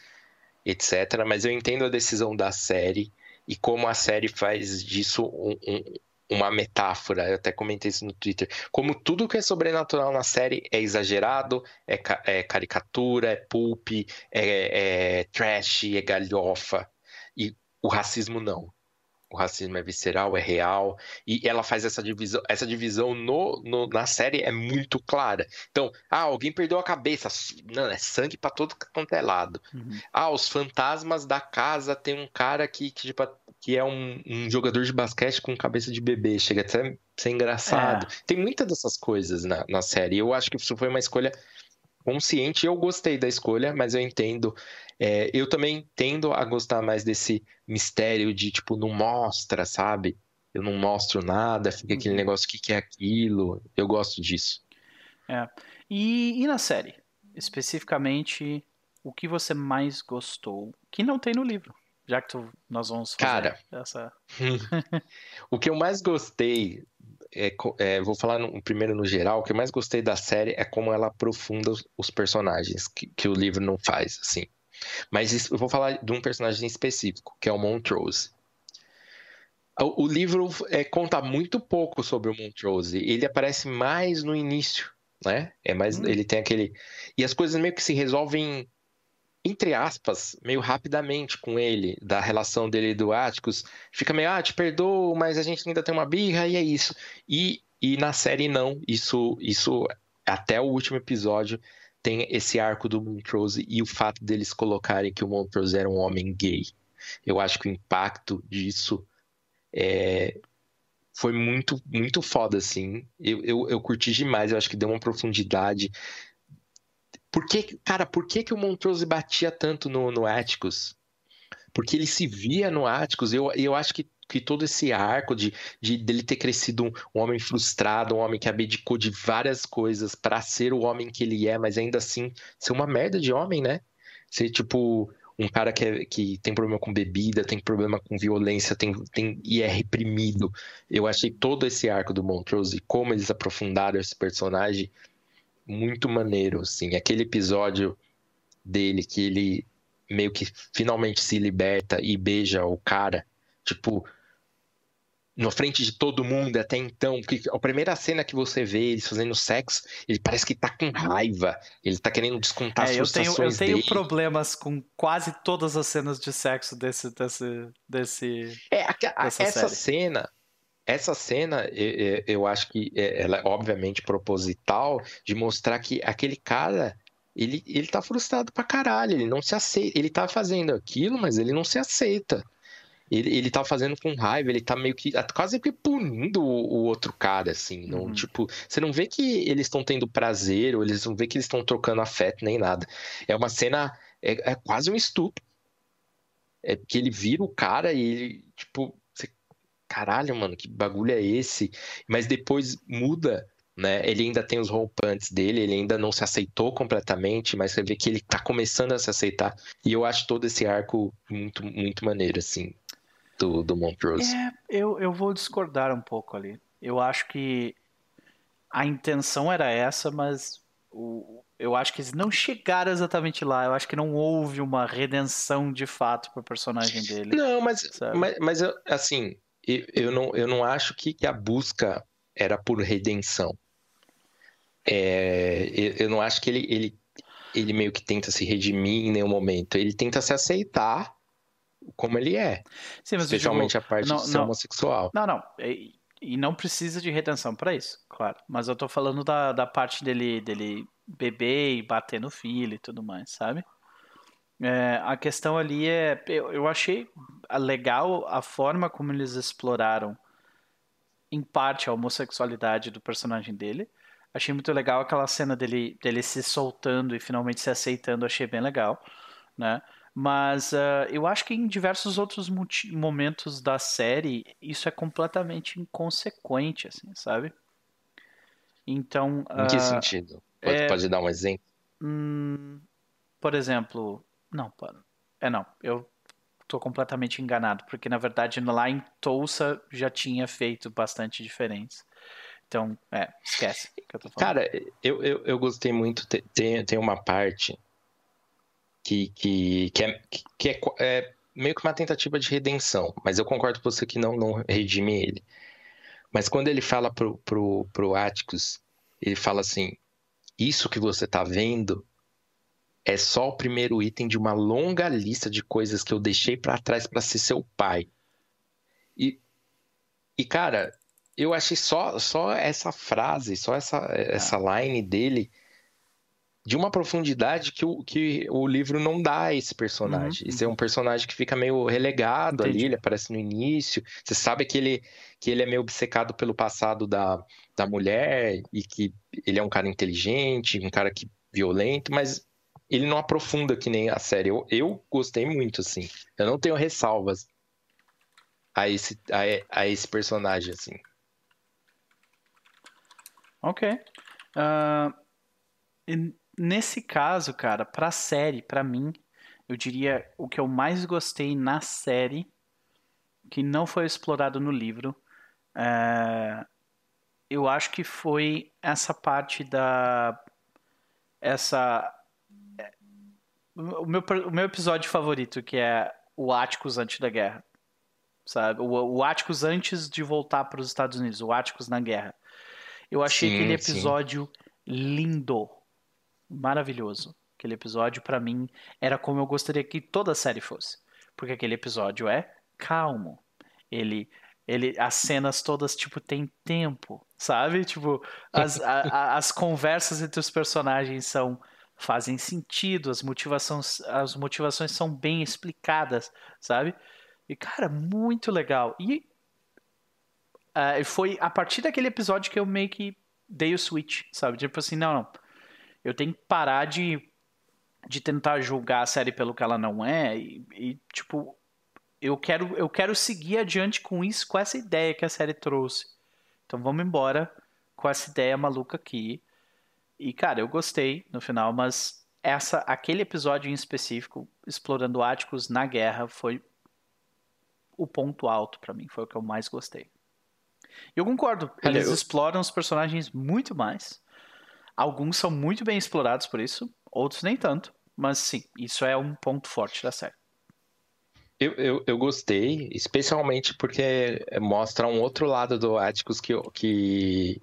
etc. Mas eu entendo a decisão da série e como a série faz disso um- um- uma metáfora. Eu até comentei isso no Twitter. Como tudo que é sobrenatural na série é exagerado, é, ca- é caricatura, é pulp, é, é trash, é galhofa. E o racismo não. O racismo é visceral, é real, e ela faz essa divisão. Essa divisão no, no- na série é muito clara. Então, ah, alguém perdeu a cabeça. Não, é sangue pra todo quanto é lado. Uhum. Ah, os fantasmas da casa tem um cara que, que, tipo, que é um, um jogador de basquete com cabeça de bebê. Chega até a ser engraçado. Tem muitas dessas coisas na, na série. Eu acho que isso foi uma escolha consciente. Eu gostei da escolha, mas eu entendo. É, eu também tendo a gostar mais desse mistério de, tipo, não mostra, sabe? Eu não mostro nada, fica aquele uhum. negócio, o que, que é aquilo? Eu gosto disso. É. E, e na série? Especificamente, o que você mais gostou? Que não tem no livro. Já que tu, nós vamos fazer Cara, essa. o que eu mais gostei é, é, vou falar no, primeiro no geral, o que eu mais gostei da série é como ela aprofunda os, os personagens, que, que, o livro não faz, assim. Mas isso, eu vou falar de um personagem específico, que é o Montrose. O, o livro é, conta muito pouco sobre o Montrose. Ele aparece mais no início, né? É mais, hum. ele tem aquele e as coisas meio que se resolvem entre aspas, meio rapidamente com ele, da relação dele do Atticus, fica meio, ah, te perdoo, mas a gente ainda tem uma birra e é isso. E, e na série não, isso, isso até o último episódio tem esse arco do Montrose e o fato deles colocarem que o Montrose era um homem gay. Eu acho que o impacto disso é, foi muito, muito foda, assim. Eu, eu, eu curti demais, eu acho que deu uma profundidade por que, cara, por que, que o Montrose batia tanto no, no Atticus? Porque ele se via no Atticus. Eu, eu acho que, que todo esse arco de, de dele ter crescido um, um homem frustrado, um homem que abdicou de várias coisas para ser o homem que ele é, mas ainda assim ser uma merda de homem, né? Ser tipo um cara que, é, que tem problema com bebida, tem problema com violência, tem, tem e é reprimido. Eu achei todo esse arco do Montrose como eles aprofundaram esse personagem muito maneiro, assim. Aquele episódio dele que ele meio que finalmente se liberta e beija o cara, tipo, na frente de todo mundo até então, porque a primeira cena que você vê eles fazendo sexo, ele parece que tá com raiva, ele tá querendo descontar é, as frustrações eu tenho, eu tenho dele. problemas com quase todas as cenas de sexo desse desse desse É, a, a, essa série. cena essa cena, eu, acho que é, ela é obviamente proposital de mostrar que aquele cara ele, ele tá frustrado pra caralho, ele não se aceita, ele tá fazendo aquilo, mas ele não se aceita. Ele, ele tá fazendo com raiva, ele tá meio que quase que punindo o, o outro cara, assim. Não, uhum. Tipo, você não vê que eles estão tendo prazer, ou eles não vê que eles estão trocando afeto, nem nada. É uma cena, é, é quase um estupro. É que ele vira o cara e ele, tipo, caralho, mano, que bagulho é esse? Mas depois muda, né? Ele ainda tem os rompantes dele, ele ainda não se aceitou completamente, mas você vê que ele tá começando a se aceitar. E eu acho todo esse arco muito, muito maneiro, assim, do, do Montrose. É, eu, eu vou discordar um pouco ali. Eu acho que a intenção era essa, mas o, eu acho que eles não chegaram exatamente lá. Eu acho que não houve uma redenção de fato pro personagem dele. Não, mas, mas, mas assim, eu não, eu não acho que, que a busca era por redenção. É, eu não acho que ele, ele, ele meio que tenta se redimir em nenhum momento. Ele tenta se aceitar como ele é. Sim, especialmente digo, a parte não, de ser não, homossexual. Não, não. E, e não precisa de redenção para isso, claro. Mas eu tô falando da, da parte dele, dele beber e bater no filho e tudo mais, sabe? É, a questão ali é. Eu, eu achei legal a forma como eles exploraram, em parte, a homossexualidade do personagem dele. Achei muito legal aquela cena dele, dele se soltando e finalmente se aceitando, achei bem legal, né? Mas uh, eu acho que em diversos outros momentos da série isso é completamente inconsequente, assim, sabe? Então. Em que uh, sentido? Pode, é, pode, dar um exemplo? Hum, por exemplo, não, é não. Eu tô completamente enganado, porque na verdade lá em Tulsa já tinha feito bastante diferentes. Então, é, esquece que eu tô falando. Cara, eu, eu, eu gostei muito. Tem, tem uma parte que, que, que, é, que é, é, meio que uma tentativa de redenção, mas eu concordo com você que não, não redime ele. Mas quando ele fala pro, pro, pro Atticus, ele fala assim: Isso que você tá vendo é só o primeiro item de uma longa lista de coisas que eu deixei para trás para ser seu pai. E, e cara, eu achei só, só essa frase, só essa, essa ah. line dele de uma profundidade que o, que o livro não dá a esse personagem. Uhum. Esse é um personagem que fica meio relegado Entendi. ali, ele aparece no início. Você sabe que ele, que ele é meio obcecado pelo passado da, da mulher e que ele é um cara inteligente, um cara que violento, mas ele não aprofunda que nem a série. Eu, eu gostei muito, assim. Eu não tenho ressalvas a esse, a, a esse personagem, assim. Ok. Uh, nesse caso, cara, pra série, pra mim, eu diria o que eu mais gostei na série, que não foi explorado no livro, uh, eu acho que foi essa parte da. Essa o meu, o meu episódio favorito, que é o Atticus antes da guerra. Sabe? O, o Atticus antes de voltar para os Estados Unidos, o Atticus na guerra. Eu achei sim, aquele episódio sim. lindo, maravilhoso. Aquele episódio, para mim, era como eu gostaria que toda a série fosse. Porque aquele episódio é calmo. Ele ele as cenas todas tipo tem tempo sabe tipo as, a, a, as conversas entre os personagens são fazem sentido, as motivações, as motivações são bem explicadas, sabe? E, cara, muito legal. E uh, foi a partir daquele episódio que eu meio que dei o switch, sabe? Tipo assim, não, não. Eu tenho que parar de, de tentar julgar a série pelo que ela não é e, e tipo, eu quero, eu quero seguir adiante com isso, com essa ideia que a série trouxe. Então vamos embora com essa ideia maluca aqui. E, cara, eu gostei no final, mas essa, aquele episódio em específico, explorando Áticos na guerra, foi o ponto alto para mim, foi o que eu mais gostei. E eu concordo, eles eu... exploram os personagens muito mais. Alguns são muito bem explorados por isso, outros nem tanto. Mas sim, isso é um ponto forte da série. Eu, eu, eu gostei, especialmente porque mostra um outro lado do Atticus que, que,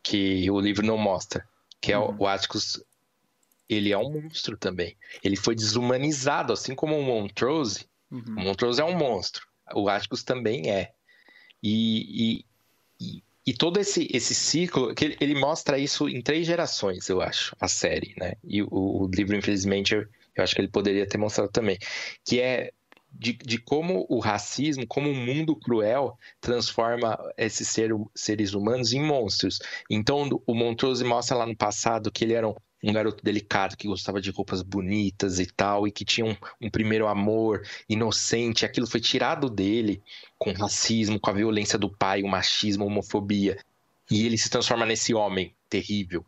que o livro não mostra que é uhum. o Atticus, ele é um monstro também. Ele foi desumanizado, assim como o Montrose. Uhum. O Montrose é um monstro. O Atticus também é. E, e, e, e, todo esse, esse ciclo, que ele, ele, mostra isso em três gerações, eu acho, a série, né? E o, o livro, infelizmente, eu, eu acho que ele poderia ter mostrado também. Que é de, de, como o racismo, como o um mundo cruel transforma esses ser, seres humanos em monstros. Então, o Montrose mostra lá no passado que ele era um, um garoto delicado que gostava de roupas bonitas e tal, e que tinha um, um, primeiro amor inocente. Aquilo foi tirado dele com racismo, com a violência do pai, o machismo, a homofobia. E ele se transforma nesse homem terrível,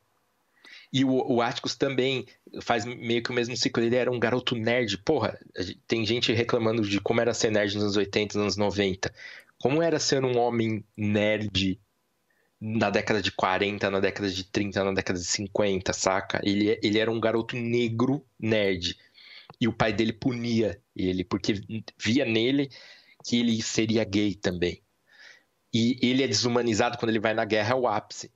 e o, o Atticus também faz meio que o mesmo ciclo. Ele era um garoto nerd. Porra, tem gente reclamando de como era ser nerd nos anos 80, nos anos 90. Como era ser um homem nerd na década de 40, na década de 30, na década de 50, saca? Ele, ele era um garoto negro nerd. E o pai dele punia ele, porque via nele que ele seria gay também. E ele é desumanizado quando ele vai na guerra, é o ápice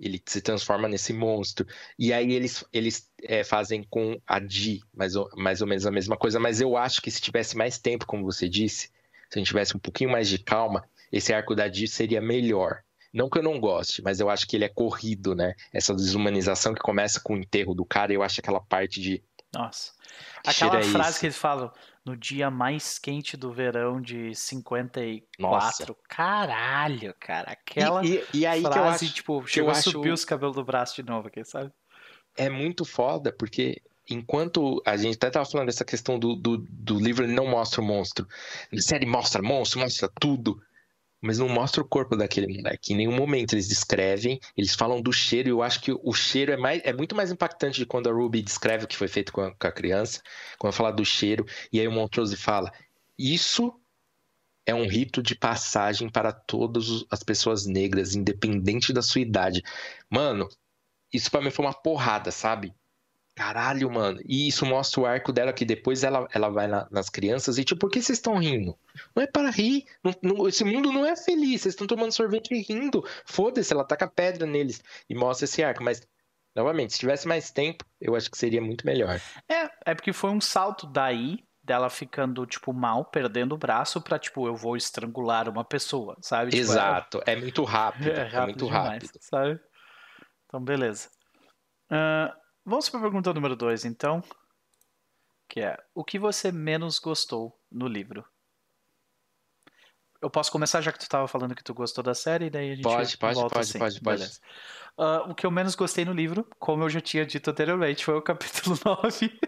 ele se transforma nesse monstro. E aí eles, eles é, fazem com a Di mais ou, mais ou menos a mesma coisa, mas eu acho que se tivesse mais tempo, como você disse, se a gente tivesse um pouquinho mais de calma, esse arco da Di seria melhor. Não que eu não goste, mas eu acho que ele é corrido, né? Essa desumanização que começa com o enterro do cara, eu acho aquela parte de. Nossa. Aquela frase isso. que eles falam, no dia mais quente do verão de 54. Nossa. Caralho, cara. Aquela e, e, e aí frase, que eu acho, tipo, chegou a subir os cabelos do braço de novo aqui, sabe? É muito foda, porque enquanto a gente até tava falando dessa questão do, do, do livro, ele não mostra o monstro. Na série mostra monstro, mostra tudo mas não mostra o corpo daquele moleque. Em nenhum momento eles descrevem, eles falam do cheiro, e eu acho que o cheiro é, mais, é muito mais impactante de quando a Ruby descreve o que foi feito com a, com a criança, quando fala do cheiro, e aí o Montrose fala: Isso é um rito de passagem para todas as pessoas negras, independente da sua idade. Mano, isso para mim foi uma porrada, sabe? Caralho, mano. E isso mostra o arco dela, que depois ela, ela vai na, nas crianças e, tipo, por que vocês estão rindo? Não é para rir. Não, não, esse mundo não é feliz. Vocês estão tomando sorvete e rindo. Foda-se, ela taca pedra neles e mostra esse arco. Mas, novamente, se tivesse mais tempo, eu acho que seria muito melhor. É, é porque foi um salto daí dela ficando, tipo, mal, perdendo o braço pra, tipo, eu vou estrangular uma pessoa, sabe? Tipo, Exato. É, é, muito rápido. É, rápido é muito demais, rápido. Sabe? Então, beleza. Uh, Vamos para a pergunta número 2, então. Que é: O que você menos gostou no livro? eu posso começar já que tu estava falando que tu gostou da série, daí a gente pode, pode, volta pode, assim. pode, pode. Uh, o que eu menos gostei no livro, como eu já tinha dito anteriormente, foi o capítulo 9.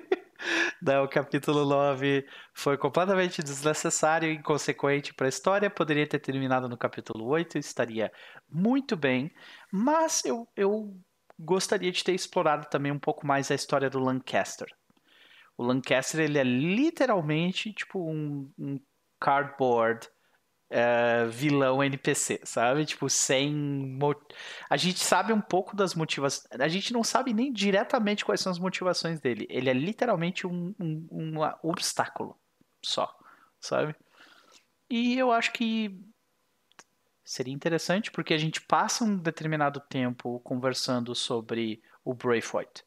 Daí, o capítulo 9 foi completamente desnecessário e inconsequente para a história. Poderia ter terminado no capítulo 8, estaria muito bem. Mas eu, eu gostaria de ter explorado também um pouco mais a história do Lancaster. O Lancaster ele é literalmente tipo um, um cardboard uh, vilão NPC, sabe? Tipo, sem. A gente sabe um pouco das motivações. A gente não sabe nem diretamente quais são as motivações dele. Ele é literalmente um, um, um obstáculo só, sabe? E eu acho que seria interessante porque a gente passa um determinado tempo conversando sobre o Braithwaite.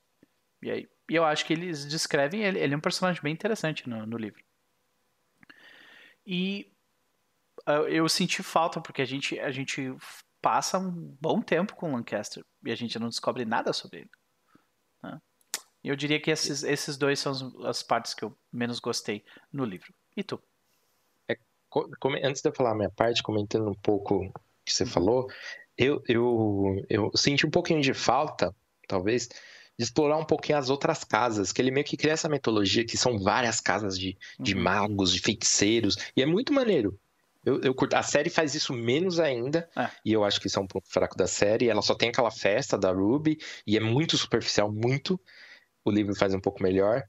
E aí, eu acho que eles descrevem ele, ele é um personagem bem interessante no, no livro. E eu senti falta porque a gente, a gente passa um bom tempo com Lancaster e a gente não descobre nada sobre ele. Né? Eu diria que esses, esses dois são as partes que eu menos gostei no livro. E tu? Antes de eu falar a minha parte, comentando um pouco o que você falou, eu, eu, eu senti um pouquinho de falta, talvez, de explorar um pouquinho as outras casas, que ele meio que cria essa mitologia que são várias casas de, de uhum. magos, de feiticeiros, e é muito maneiro. Eu, eu curto. A série faz isso menos ainda, é. e eu acho que isso é um ponto fraco da série. Ela só tem aquela festa da Ruby, e é muito superficial, muito. O livro faz um pouco melhor,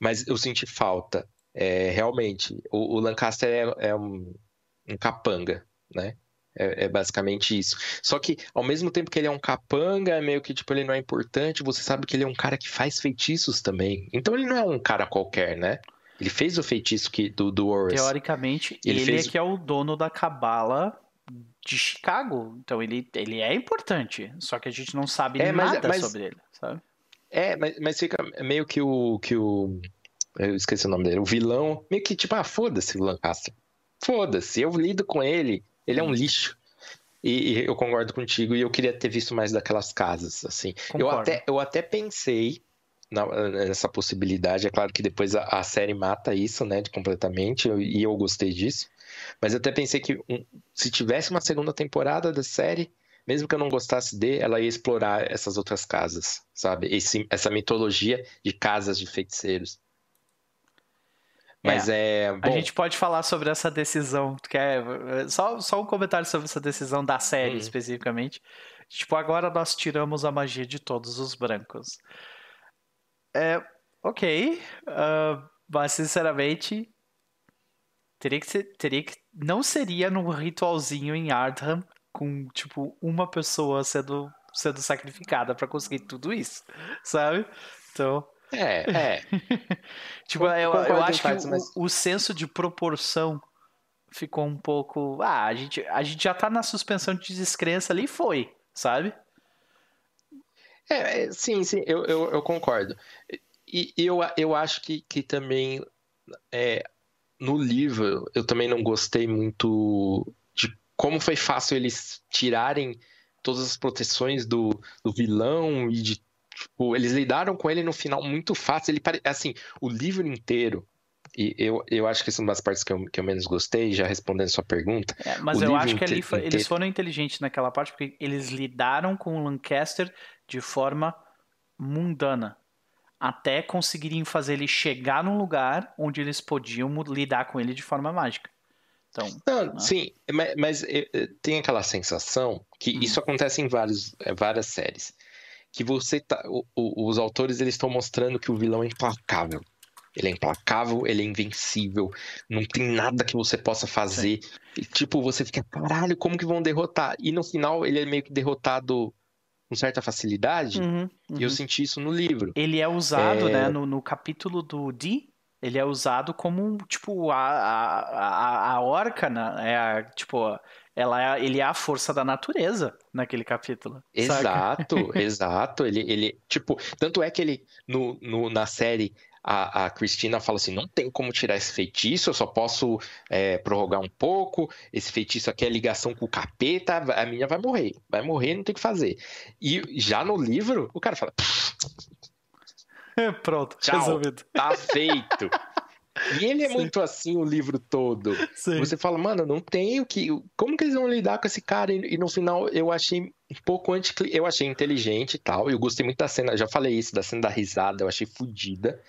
mas eu senti falta. É, realmente, o, o Lancaster é, é um, um, capanga, né? É, é, basicamente isso. Só que, ao mesmo tempo que ele é um capanga, é meio que, tipo, ele não é importante, você sabe que ele é um cara que faz feitiços também. Então ele não é um cara qualquer, né? Ele fez o feitiço que, do, do Horus. Teoricamente, ele, ele fez... é que é o dono da cabala de Chicago. Então ele, ele é importante. Só que a gente não sabe é, nada mas, sobre ele, sabe? É, mas, mas fica meio que o, que o. Eu esqueci o nome dele. O vilão, meio que tipo, ah, foda-se o Lancaster. Foda-se, eu lido com ele. Ele é um lixo. E, e, eu concordo contigo, e eu queria ter visto mais daquelas casas, assim. Eu até, eu até pensei nessa possibilidade. É claro que depois a, a, série mata isso, né, de completamente, e eu gostei disso. Mas eu até pensei que um, se tivesse uma segunda temporada da série, mesmo que eu não gostasse de, ela ia explorar essas outras casas, sabe? Esse, essa mitologia de casas de feiticeiros. Mas é. é bom... A gente pode falar sobre essa decisão. Quer... Só, só um comentário sobre essa decisão da série, hum. especificamente. Tipo, agora nós tiramos a magia de todos os brancos. É, ok. Uh, mas, sinceramente, teria que ser. Teria que, não seria num ritualzinho em Ardham com, tipo, uma pessoa sendo, sendo sacrificada para conseguir tudo isso, sabe? Então. É, é. tipo, eu, eu acho que mas... o, o senso de proporção ficou um pouco. Ah, a gente, a gente já tá na suspensão de descrença ali e foi, sabe? É, é, sim, sim, eu, eu, eu concordo. E eu, eu acho que, que também é, no livro eu também não gostei muito de como foi fácil eles tirarem todas as proteções do, do vilão e de tipo, eles lidaram com ele no final muito fácil. Ele pare... assim, o livro inteiro e eu, eu acho que essa é uma das partes que eu, que eu menos gostei, já respondendo sua pergunta. É, mas eu acho que ali foi, eles foram inteligentes naquela parte, porque eles lidaram com o Lancaster de forma mundana. Até conseguirem fazer ele chegar num lugar onde eles podiam lidar com ele de forma mágica. Então, Não, né? Sim, mas, mas, eh, eh, tem aquela sensação que hum. isso acontece em vários, eh, várias séries. Que você tá. O, o, os autores eles estão mostrando que o vilão é implacável. Ele é implacável, ele é invencível, não tem nada que você possa fazer. E, tipo, você fica, caralho, como que vão derrotar? E no final ele é meio que derrotado com certa facilidade. Uhum, uhum. E eu uhum. senti isso no livro. Ele é usado, é... né, no, no capítulo do D, ele é usado como, tipo, a, a, a, orca, né? É a, tipo, ela é, ele é a força da natureza naquele capítulo. Exato, exato. Ele, ele, tipo, tanto é que ele, no, no, na série, a, a Cristina fala assim: não tem como tirar esse feitiço, eu só posso é, prorrogar um pouco. Esse feitiço aqui é ligação com o capeta, a minha vai morrer, vai morrer, não tem o que fazer. E já no livro, o cara fala: Pronto, Tchau, resolvido. Tá feito. E ele é Sim. muito assim o livro todo. Sim. Você fala, mano, não tem o que. Como que eles vão lidar com esse cara? E, e no final eu achei um pouco anti. Eu achei inteligente e tal. Eu gostei muito da cena. Já falei isso, da cena da risada, eu achei fodida.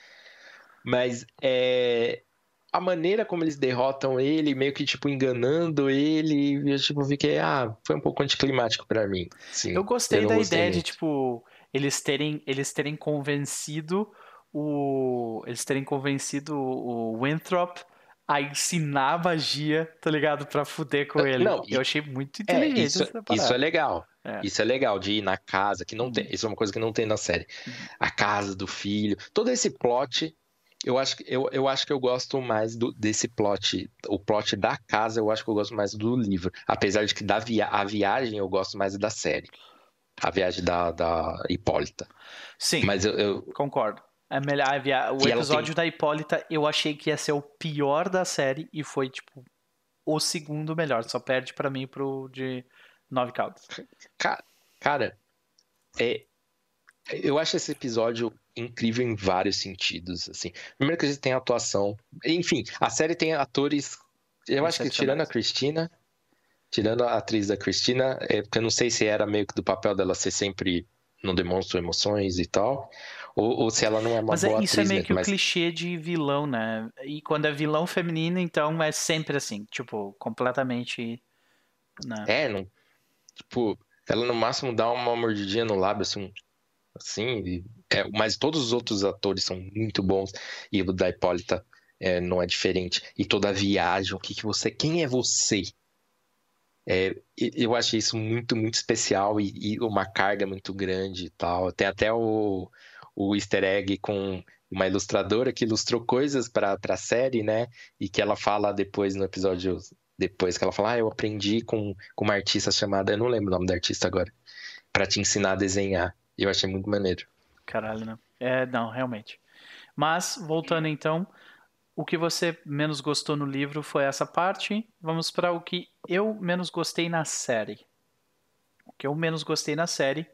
Mas é, a maneira como eles derrotam ele, meio que, tipo, enganando ele, eu, tipo, fiquei, ah, foi um pouco anticlimático para mim. Sim, eu gostei eu da gostei ideia muito. de, tipo, eles terem, eles terem convencido o. Eles terem convencido o Winthrop a ensinar magia, tá ligado? Pra fuder com ele. Não, eu achei muito é, inteligente. É, isso, isso é legal. É. Isso é legal, de ir na casa, que não tem. Uhum. Isso é uma coisa que não tem na série. Uhum. A casa do filho. Todo esse plot. Eu acho, eu, eu acho que eu gosto mais do, desse plot. O plot da casa, eu acho que eu gosto mais do livro. Apesar de que da via, a viagem eu gosto mais da série. A viagem da, da Hipólita. Sim. Mas eu, eu... concordo. É melhor, o episódio tem... da Hipólita eu achei que ia ser o pior da série e foi, tipo, o segundo melhor. Só perde para mim pro de Nove Caldas. Cara, é, eu acho esse episódio incrível em vários sentidos, assim. Primeiro que a gente tem atuação. Enfim, a série tem atores. Eu acho que tirando a Cristina, tirando a atriz da Cristina, é, porque eu não sei se era meio que do papel dela ser sempre não demonstra emoções e tal, ou, ou, se ela não é uma mas é, boa é, isso atriz. é meio que mas... o clichê de vilão, né? E quando é vilão feminino, então é sempre assim, tipo, completamente. Né? É, não. Tipo, ela no máximo dá uma mordidinha no lábio, assim, assim, é, mas todos os outros atores são muito bons, e o da Hipólita é, não é diferente. E toda a viagem, o que, que você. Quem é você? É, eu achei isso muito, muito especial e, e, uma carga muito grande e tal. Tem até o, o easter egg com uma ilustradora que ilustrou coisas para a série, né? E que ela fala depois no episódio, depois que ela fala, ah, eu aprendi com, com uma artista chamada, eu não lembro o nome da artista agora, para te ensinar a desenhar. Eu achei muito maneiro. Caralho, né? É, não, realmente. Mas, voltando então, o que você menos gostou no livro foi essa parte. Vamos para o que eu menos gostei na série. O que eu menos gostei na série,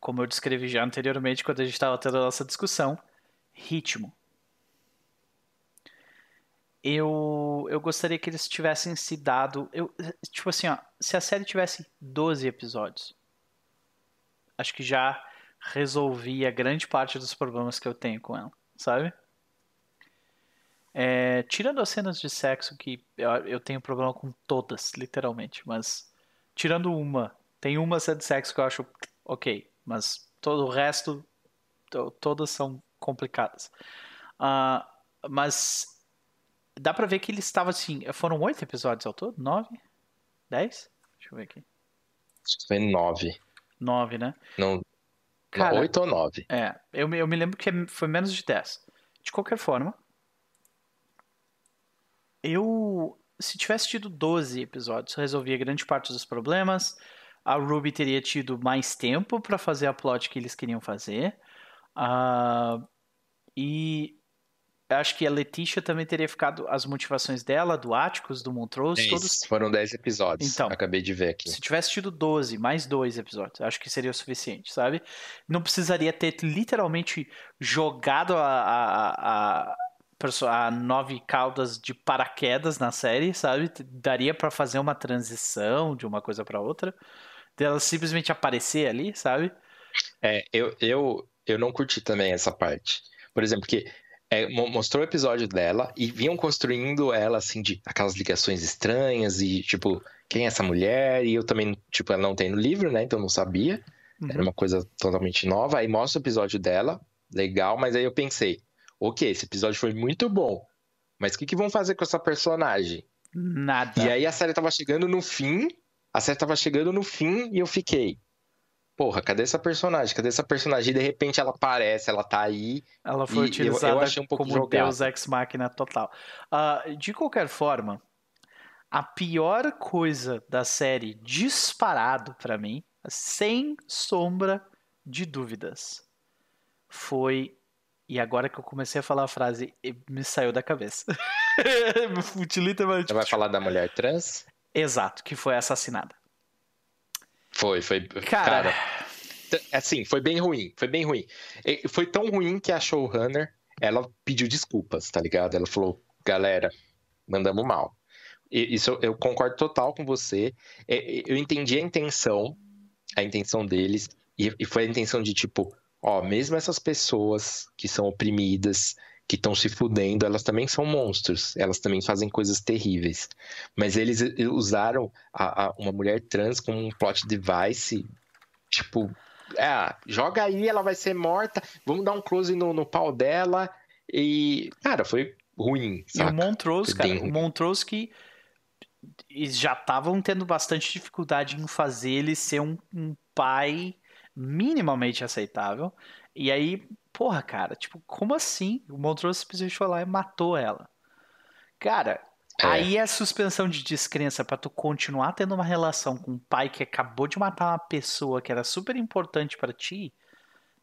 como eu descrevi já anteriormente quando a gente estava tendo a nossa discussão, ritmo. Eu, eu gostaria que eles tivessem se dado. Eu, tipo assim, ó, se a série tivesse 12 episódios, acho que já resolvia grande parte dos problemas que eu tenho com ela, sabe? É, tirando as cenas de sexo, que eu, eu, tenho problema com todas, literalmente, mas tirando uma, tem uma cena de sexo que eu acho ok, mas todo o resto, to, todas são complicadas. Uh, mas dá pra ver que ele estava assim. Foram oito episódios ao todo? Nove? Dez? Deixa eu ver aqui. Acho que foi nove. Nove, né? Não. Cara, oito ou nove. É, eu, eu me lembro que foi menos de dez. De qualquer forma, eu, se tivesse tido 12 episódios, resolvia grande parte dos problemas. A Ruby teria tido mais tempo para fazer a plot que eles queriam fazer. Uh, e acho que a Letícia também teria ficado as motivações dela, do Atticus, do Montrose, todos foram 10 episódios. Então, acabei de ver aqui. Se tivesse tido 12, mais dois episódios, acho que seria o suficiente, sabe? Não precisaria ter literalmente jogado a, a, a a nove caudas de paraquedas na série, sabe? Daria para fazer uma transição de uma coisa para outra, dela simplesmente aparecer ali, sabe? É, eu, eu, eu não curti também essa parte. Por exemplo, que é, mostrou o episódio dela e vinham construindo ela assim de aquelas ligações estranhas e tipo, quem é essa mulher? E eu também, tipo, ela não tem no livro, né? Então não sabia. Uhum. Era uma coisa totalmente nova. Aí mostra o episódio dela, legal, mas aí eu pensei, ok, esse episódio foi muito bom, mas o que, que vão fazer com essa personagem? Nada. E aí a série tava chegando no fim, a série tava chegando no fim e eu fiquei, porra, cadê essa personagem? Cadê essa personagem? E de repente ela aparece, ela tá aí. Ela foi utilizada eu, eu um como jogado. Deus Ex Machina total. Uh, de qualquer forma, a pior coisa da série disparado para mim, sem sombra de dúvidas, foi e agora que eu comecei a falar a frase, me saiu da cabeça. Literalmente. Você vai falar da mulher trans? Exato, que foi assassinada. Foi, foi. Cara, cara assim, foi bem ruim. Foi bem ruim. Foi tão ruim que a showrunner ela pediu desculpas, tá ligado? Ela falou, galera, mandamos mal. Isso eu concordo total com você. Eu entendi a intenção, a intenção deles, e foi a intenção de tipo, ó, mesmo essas pessoas que são oprimidas, que estão se fudendo, elas também são monstros, elas também fazem coisas terríveis. Mas eles usaram a, a, uma mulher trans como um plot device, tipo, é, joga aí, ela vai ser morta, vamos dar um close no, no pau dela, e, cara, foi ruim. Saca? E o Montrose, cara, o Montrose que já estavam tendo bastante dificuldade em fazer ele ser um, um pai minimamente aceitável. E aí, porra, cara, tipo, como assim? O Montrose simplesmente foi lá e matou ela. Cara, é. aí é suspensão de descrença para tu continuar tendo uma relação com um pai que acabou de matar uma pessoa que era super importante para ti.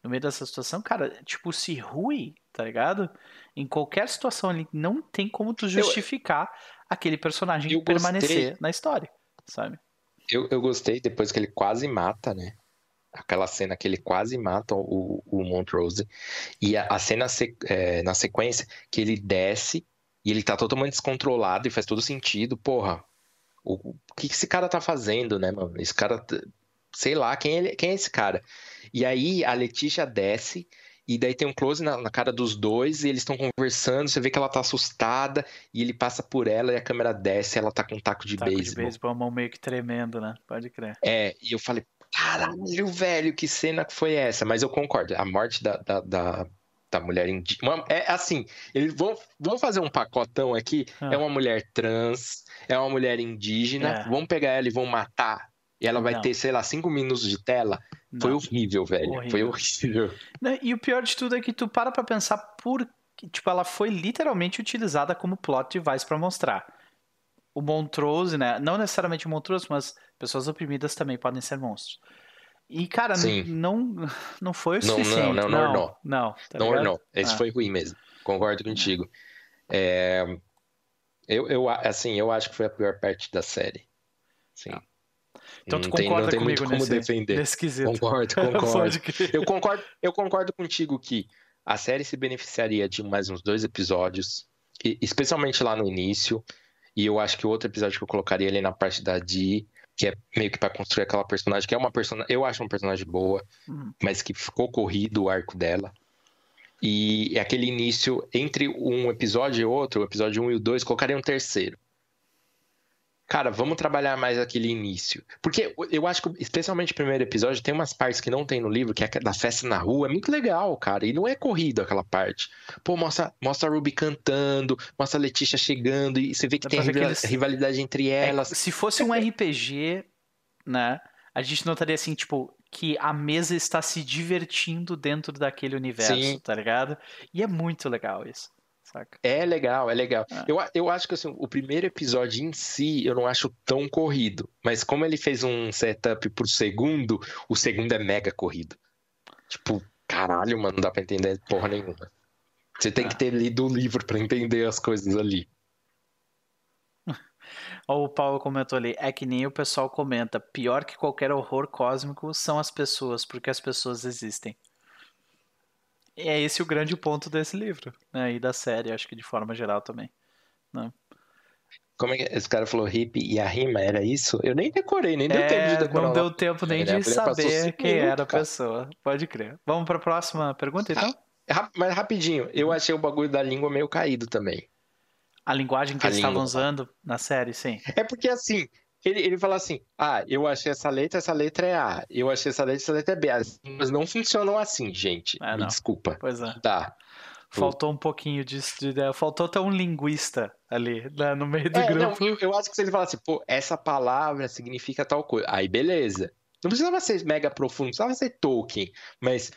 No meio dessa situação, cara, tipo, se rui, tá ligado? Em qualquer situação ali, não tem como tu justificar eu, aquele personagem permanecer na história, sabe? Eu, eu gostei depois que ele quase mata, né? Aquela cena que ele quase mata o, o Montrose, e a, a cena é, na sequência que ele desce e ele tá totalmente descontrolado e faz todo sentido, porra, o, o que, que esse cara tá fazendo, né, mano? Esse cara, sei lá, quem, ele, quem é esse cara? E aí a Letícia desce e daí tem um close na, na cara dos dois, e eles estão conversando, você vê que ela tá assustada, e ele passa por ela e a câmera desce, ela tá com um taco de taco beisebol. de beisebol, a mão meio que tremendo, né? Pode crer. É, e eu falei, caralho, velho, que cena que foi essa? Mas eu concordo, a morte da, da, da, da mulher indígena. É assim, eles vão, vão fazer um pacotão aqui. Ah. É uma mulher trans, é uma mulher indígena. É. Vão pegar ela e vão matar. E ela vai Não. ter, sei lá, cinco minutos de tela. Não. Foi horrível, velho. Horrível. Foi horrível. E o pior de tudo é que tu para pra pensar por Tipo, ela foi literalmente utilizada como plot device para mostrar o Montrose, né? Não necessariamente o Montrose, mas pessoas oprimidas também podem ser monstros. E, cara, não, não foi o suficiente. Não, não, não, não. Não, não, tá não ornou. Esse ah. foi ruim mesmo. Concordo contigo. É... Eu, eu, assim, eu acho que foi a pior parte da série. Sim. Ah. Então tu não concorda tem, não tem muito como nesse, defender. Nesse quesito. Concordo, concordo. eu concordo. Eu concordo contigo que a série se beneficiaria de mais uns dois episódios, especialmente lá no início. E eu acho que o outro episódio que eu colocaria ali na parte da Dee, que é meio que para construir aquela personagem, que é uma personagem, eu acho uma personagem boa, uhum. mas que ficou corrido o arco dela. E aquele início entre um episódio e outro, o episódio 1 e o 2, colocaria um terceiro cara, vamos trabalhar mais aquele início. Porque eu acho que, especialmente o primeiro episódio, tem umas partes que não tem no livro, que é da festa na rua, é muito legal, cara. E não é corrido aquela parte. Pô, mostra, mostra a Ruby cantando, mostra a Letícia chegando, e você vê que tem eles... rivalidade entre é, elas. É, se fosse um RPG, né? A gente notaria assim, tipo, que a mesa está se divertindo dentro daquele universo, Sim. tá ligado? E é muito legal isso. Saca? É legal, é legal. É. Eu, eu acho que assim, o primeiro episódio em si eu não acho tão corrido. Mas como ele fez um setup pro segundo, o segundo é mega corrido. Tipo, caralho, mano, não dá pra entender porra nenhuma. Você tem é. que ter lido o livro para entender as coisas ali. O Paulo comentou ali, é que nem o pessoal comenta, pior que qualquer horror cósmico são as pessoas, porque as pessoas existem é esse o grande ponto desse livro, né? E da série, acho que de forma geral também. Né? Como é que esse cara falou hippie e a rima era isso? Eu nem decorei, nem deu é, tempo de decorar. Não deu tempo nem de saber quem era a pessoa. Pode crer. Vamos para a próxima pergunta, então? Mas rapidinho, eu achei o bagulho da língua meio caído também. A linguagem que a eles língua. estavam usando na série, sim. É porque assim, ele, ele fala assim: ah, eu achei essa letra, essa letra é A. Eu achei essa letra, essa letra é B. Mas não funcionam assim, gente. É, Me desculpa. Pois é. Tá. Faltou um pouquinho disso, de, de, faltou até um linguista ali, né, no meio do é, grupo. Não, eu, eu, acho que se ele falasse, pô, essa palavra significa tal coisa, aí beleza. Não precisava ser mega profundo, não precisava ser Tolkien, mas,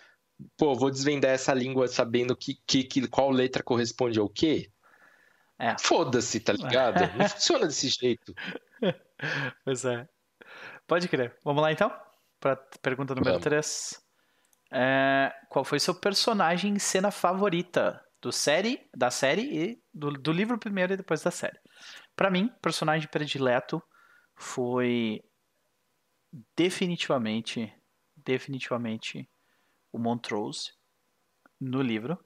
pô, vou desvendar essa língua sabendo que, que, que qual letra corresponde ao quê? É. Foda-se, tá ligado? Não funciona desse jeito. pois é. Pode crer. Vamos lá então? Para pergunta número 3. É, qual foi seu personagem em cena favorita do série, da série e do, do livro primeiro e depois da série? Para mim, personagem predileto foi definitivamente, definitivamente o Montrose no livro.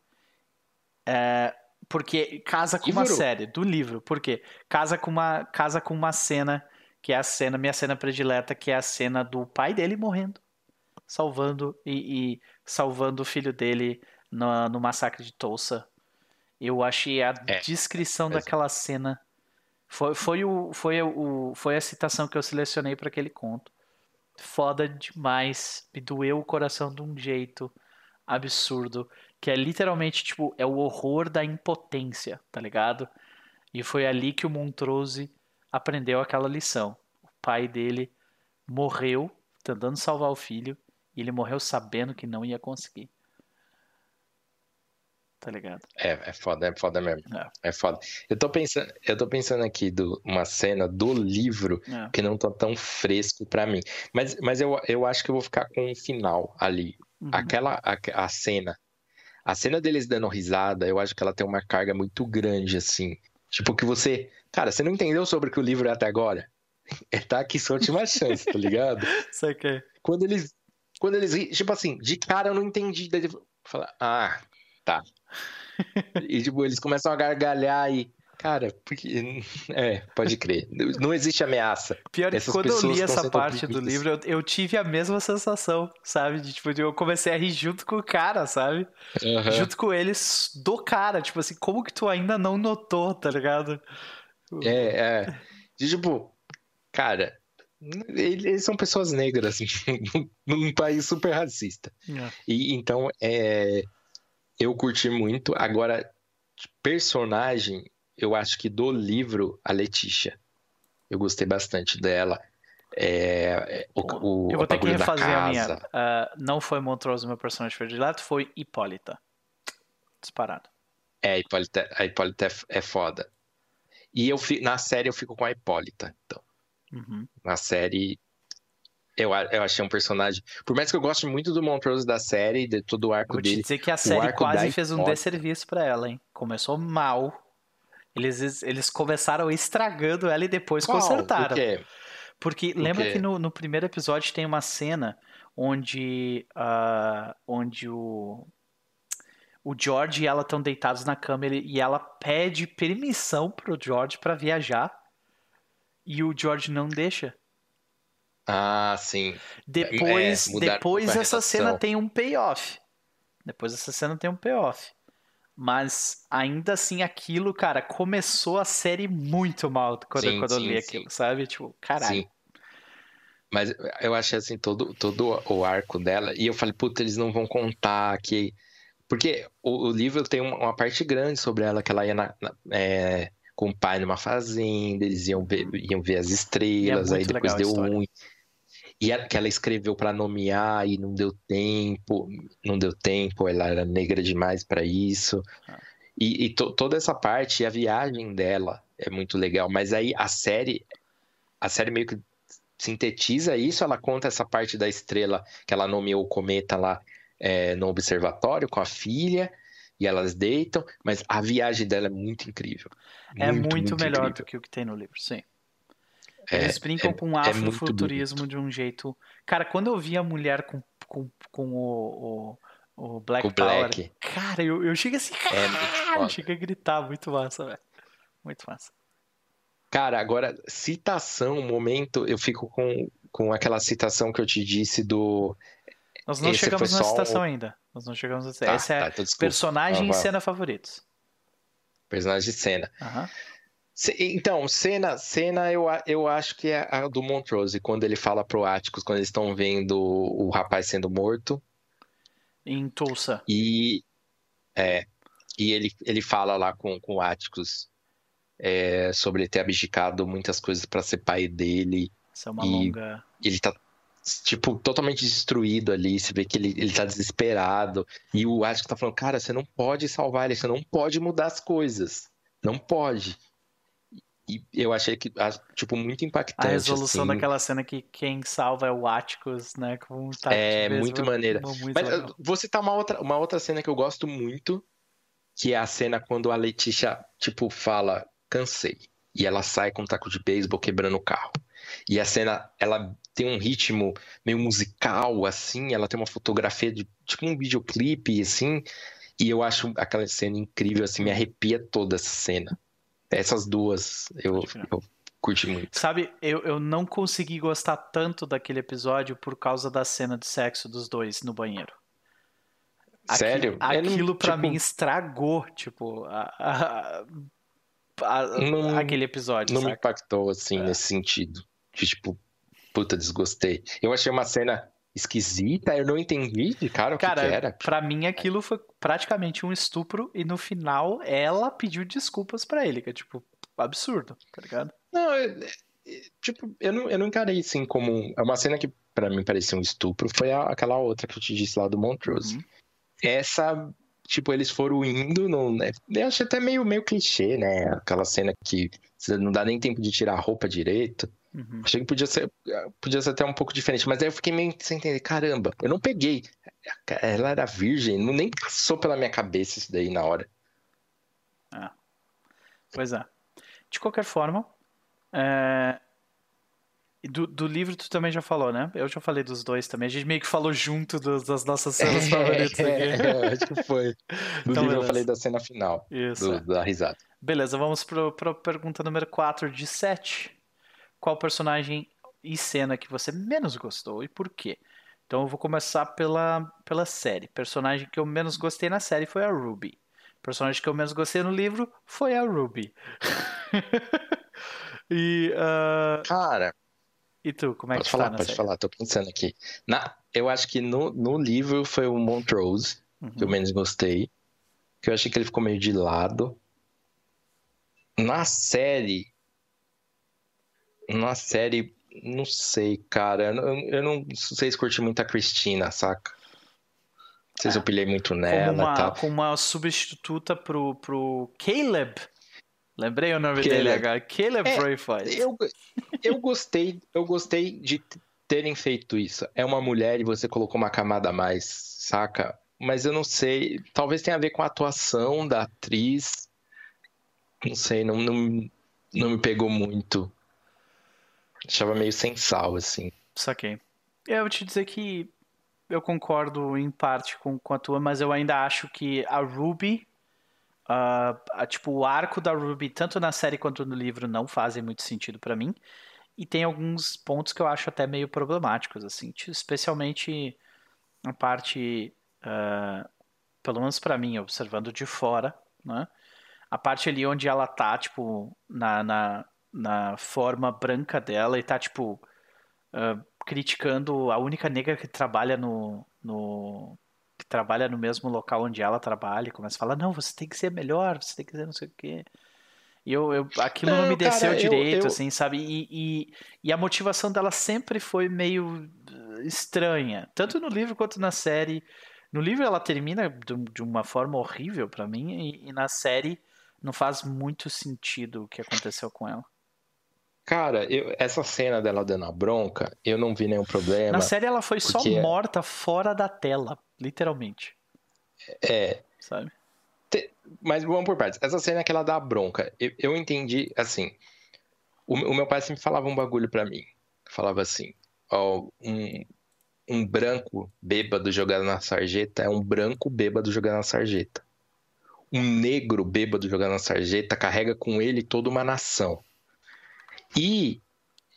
É, porque casa com uma série do livro. Por quê? Casa com uma casa com uma cena que é a cena, minha cena predileta, que é a cena do pai dele morrendo, salvando e, e salvando o filho dele no, no massacre de Tulsa. Eu achei a é, descrição daquela cena foi, foi, o, foi, o, foi a citação que eu selecionei para aquele conto. Foda demais, me doeu o coração de um jeito absurdo, que é literalmente tipo é o horror da impotência, tá ligado? E foi ali que o Montrose aprendeu aquela lição. O pai dele morreu tentando salvar o filho e ele morreu sabendo que não ia conseguir. Tá ligado? É, é foda, é foda mesmo. É, é foda. Eu tô pensando, eu tô pensando aqui do uma cena do livro é. que não tá tão fresco para mim. Mas, mas eu, eu acho que eu vou ficar com o final ali. Uhum. Aquela a, a cena a cena deles dando risada, eu acho que ela tem uma carga muito grande, assim. Tipo, que você. Cara, você não entendeu sobre o que o livro é até agora? É, tá aqui sua última chance, tá ligado? Sei que. Quando eles. Quando eles. Tipo assim, de cara eu não entendi. Daí fala, ah, tá. e tipo, eles começam a gargalhar e. Cara, porque. É, pode crer. Não existe ameaça. Pior que quando eu li essa parte do livro, eu, eu, tive a mesma sensação, sabe? De, tipo, eu comecei a rir junto com o cara, sabe? Uhum. Junto com eles do cara. Tipo assim, como que tu ainda não notou, tá ligado? É, é. De, tipo, cara, eles são pessoas negras num país super racista. É. E então, é, eu curti muito. Agora, personagem, eu acho que do livro, a Letícia. Eu gostei bastante dela. É, é o, o, eu vou ter que refazer a minha. Uh, não foi Montrose meu personagem predileto, foi Hipólita. Disparado. É, a Hipólita, a Hipólita é, é foda. E eu na série eu fico com a Hipólita, então. Uhum. Na série, eu, eu achei um personagem. Por mais que eu goste muito do Montrose da série, de todo o arco Vou dele. Te dizer que a série quase fez um desserviço para ela, hein? Começou mal eles, eles começaram estragando ela e depois Qual? consertaram. Por quê? Porque Por lembra quê? que no, no primeiro episódio tem uma cena onde, uh, onde o, o George e ela estão deitados na cama ele, e ela pede permissão pro George para viajar e o George não deixa. Ah, sim. Depois, é, depois essa cena tem um payoff. Depois essa cena tem um payoff. Mas ainda assim, aquilo, cara, começou a série muito mal quando, sim, quando sim, eu li sim. aquilo, sabe? Tipo, caralho. Sim. Mas eu achei assim, todo, todo o arco dela, e eu falei, puta, eles não vão contar que. Porque o, o livro tem uma, uma, parte grande sobre ela, que ela ia na, na, é, com o pai numa fazenda, eles iam ver, iam ver as é estrelas, é aí depois deu ruim e que ela escreveu para nomear e não deu tempo, não deu tempo, ela era negra demais para isso. Ah. E, e to, toda essa parte, a viagem dela é muito legal, mas aí a série, a série meio que sintetiza isso, ela conta essa parte da estrela que ela nomeou o cometa lá é, no observatório com a filha, e elas deitam, mas a viagem dela é muito incrível. É muito, muito, muito melhor incrível. do que o que tem no livro, sim. É, Eles brincam é, com é afrofuturismo de um jeito. Cara, quando eu vi a mulher com, com, com o, o, o Black com Power, Black. cara, eu, eu cheguei assim, cara, eu cheguei a gritar, muito massa, velho. Muito massa. Cara, agora, citação, momento, eu fico com, com aquela citação que eu te disse do. Nós não Esse chegamos na citação um... ainda. Nós não chegamos na citação. Tá, Esse é tá, então personagem ah, e cena favoritos. Personagem e cena. Uhum. Então, cena, cena eu, eu acho que é a do Montrose, quando ele fala pro Atticus, quando eles estão vendo o rapaz sendo morto. Em Tulsa. E, é, e ele, ele fala lá com, com o Atticus é, sobre ele ter abdicado muitas coisas para ser pai dele. Isso é uma e longa... ele tá, tipo, totalmente destruído ali. Você vê que ele, ele tá desesperado. E o Atticus tá falando, cara, você não pode salvar ele, você não pode mudar as coisas. Não pode. E eu achei que, tipo, muito impactante. A resolução assim. daquela cena que quem salva é o Atticus, né? Com é, muito maneira. Muito Mas legal. vou citar uma outra, uma outra cena que eu gosto muito, que é a cena quando a Letícia, tipo, fala, cansei. E ela sai com um taco de beisebol quebrando o carro. E a cena, ela tem um ritmo meio musical, assim, ela tem uma fotografia de, tipo, um videoclipe, assim, E eu acho aquela cena incrível, assim, me arrepia toda essa cena. Essas duas eu, eu curti muito. Sabe, eu, eu não consegui gostar tanto daquele episódio por causa da cena de sexo dos dois no banheiro. Sério? Aquilo, aquilo para tipo... mim estragou, tipo, a, a, a, não, aquele episódio. Não saca? me impactou, assim, é. nesse sentido. De, tipo, puta, desgostei. Eu achei uma cena esquisita, eu não entendi de cara o cara, que, que era. Pra mim aquilo foi praticamente um estupro e no final ela pediu desculpas para ele, que é tipo absurdo, tá ligado? Não, eu, tipo, eu não, eu não encarei assim como. É uma cena que para mim parecia um estupro, foi a, aquela outra que eu te disse lá do Montrose. Uhum. Essa, tipo, eles foram indo, no, né? eu achei até meio, meio clichê, né? Aquela cena que não dá nem tempo de tirar a roupa direito. Uhum. Achei que podia ser, podia ser até um pouco diferente, mas aí eu fiquei meio sem entender. Caramba, eu não peguei. Ela era virgem, não nem passou pela minha cabeça isso daí na hora. É. Pois é. De qualquer forma, é... do, do, livro tu também já falou, né? Eu já falei dos dois também. A gente meio que falou junto dos, das nossas cenas favoritas aqui. É, acho que foi. Do então, livro beleza. eu falei da cena final. Isso. Do, da risada. Beleza, vamos para a pergunta número 4 de 7 qual personagem e cena que você menos gostou e por quê. Então eu vou começar pela, pela série. Personagem que eu menos gostei na série foi a Ruby. Personagem que eu menos gostei no livro foi a Ruby. e. Uh... Cara. E tu, como é que falar, tá na Pode série? falar, tô pensando aqui. Na, eu acho que no, no livro foi o Montrose uhum. que eu uhum. menos gostei. Que eu achei que ele ficou meio de lado. Na série, na série, não sei, cara. Eu, não sei se curti muito a Cristina, saca? Não sei se eu pilhei muito nela como uma, tal. Como uma substituta pro, pro Caleb. Lembrei o nome Caleb. dele agora. Caleb é, Braithwaite. Eu, eu gostei, eu gostei de terem feito isso. É uma mulher e você colocou uma camada a mais, saca? Mas eu não sei. Talvez tenha a ver com a atuação da atriz. Não sei, não, não, não me pegou muito. Achava meio sem sal, assim. Saquei. Eu vou te dizer que eu concordo em parte com, com a tua, mas eu ainda acho que a Ruby, uh, a, tipo, o arco da Ruby, tanto na série quanto no livro, não fazem muito sentido para mim. E tem alguns pontos que eu acho até meio problemáticos, assim, especialmente a parte, uh, pelo menos para mim, observando de fora, né? A parte ali onde ela tá, tipo, na, na na forma branca dela e tá, tipo, uh, criticando a única negra que trabalha no, no. que trabalha no mesmo local onde ela trabalha. E começa a falar: não, você tem que ser melhor, você tem que ser não sei o quê. E eu, eu, aquilo não, não me desceu cara, direito, eu, eu... assim, sabe? E, e, e, a motivação dela sempre foi meio estranha, tanto no livro quanto na série. No livro ela termina de, de uma forma horrível para mim, e, e, na série não faz muito sentido o que aconteceu com ela. Cara, eu, essa cena dela dando a bronca, eu não vi nenhum problema. Na série ela foi só morta fora da tela, literalmente. É. Sabe? Te, mas vamos por partes. Essa cena que ela dá a bronca, eu, eu entendi, assim. O, o, meu pai sempre falava um bagulho para mim. Falava assim: ó, um, um branco bêbado jogado na sarjeta é um branco bêbado jogado na sarjeta. Um negro bêbado jogado na sarjeta carrega com ele toda uma nação. E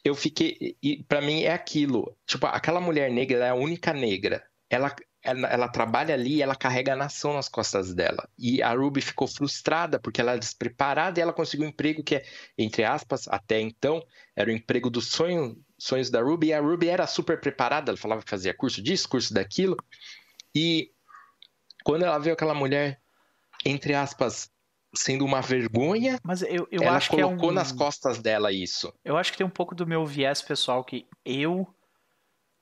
eu fiquei. E para mim é aquilo. Tipo, aquela mulher negra é a única negra. Ela, ela, ela, trabalha ali ela carrega a nação nas costas dela. E a Ruby ficou frustrada porque ela é despreparada e ela conseguiu um emprego que é, entre aspas, até então, era o emprego dos sonho, sonhos da Ruby. E a Ruby era super preparada, ela falava que fazia curso disso, curso daquilo. E quando ela viu aquela mulher, entre aspas, sendo uma vergonha. Mas eu, eu ela acho que é um... nas costas dela isso. Eu acho que tem um pouco do meu viés pessoal que eu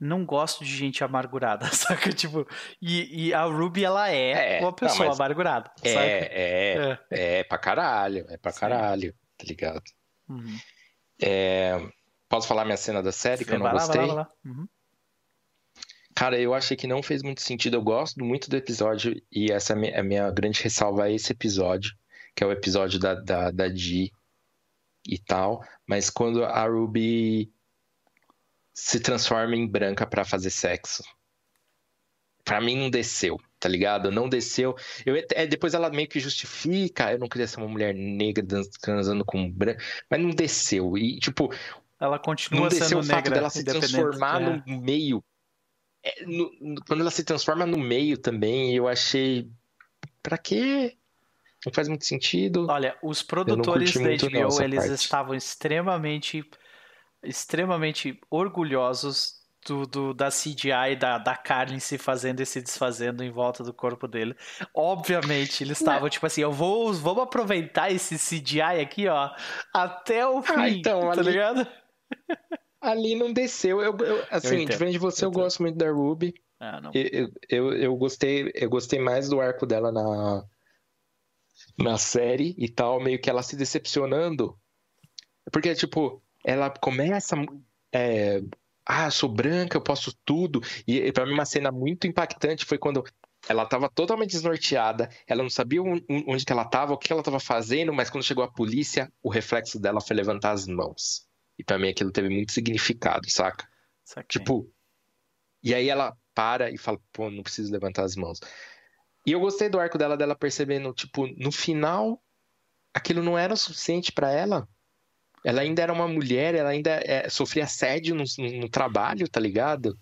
não gosto de gente amargurada, saca? Tipo, e, e a Ruby, ela é, é uma pessoa não, amargurada, é, é, é, é, pra caralho, é pra Sim. caralho, tá ligado? Uhum. É, posso falar minha cena da série que eu não vai gostei? Lá, vai lá, vai lá. Uhum. Cara, eu achei que não fez muito sentido. Eu gosto muito do episódio e essa é a minha grande ressalva a esse episódio que é o episódio da, da, da G e tal, mas quando a Ruby se transforma em branca para fazer sexo. Pra mim não desceu. tá ligado? Não desceu. Eu, é, depois ela meio que justifica, eu não queria ser uma mulher negra transando com branco, mas não desceu. E, tipo, ela continua não desceu sendo o fato negra, dela se transformar é. no meio. É, no- no- quando ela se transforma no meio também, eu achei. Pra quê? Não faz muito sentido. Olha, os produtores da não, HBO, essa eles parte. estavam extremamente, extremamente orgulhosos do, do- da CGI da, da Carlin se fazendo e se desfazendo em volta do corpo dele. Obviamente, eles estavam tipo assim, eu vou, vamos aproveitar esse CGI aqui, ó, até o fim, Ah, então, tá ali- ligado? Ali não desceu. Eu, eu- assim, entendo, diferente de você, eu, eu gosto muito da Ruby. Ah, não. Eu, eu, eu gostei, eu gostei mais do arco dela na, na série e tal, meio que ela se decepcionando. Porque, tipo, ela começa. É, ah, sou branca, eu posso tudo. E pra mim, uma cena muito impactante foi quando ela tava totalmente desnorteada, ela não sabia on- onde que ela tava, o que ela tava fazendo, mas quando chegou a polícia, o reflexo dela foi levantar as mãos. E pra mim aquilo teve muito significado, saca? Saquei. Tipo, e aí ela para e fala, pô, não preciso levantar as mãos. E eu gostei do arco dela, dela percebendo, tipo, no final, aquilo não era o suficiente pra ela. Ela ainda era uma mulher, ela ainda é, sofria assédio no, no trabalho, tá ligado?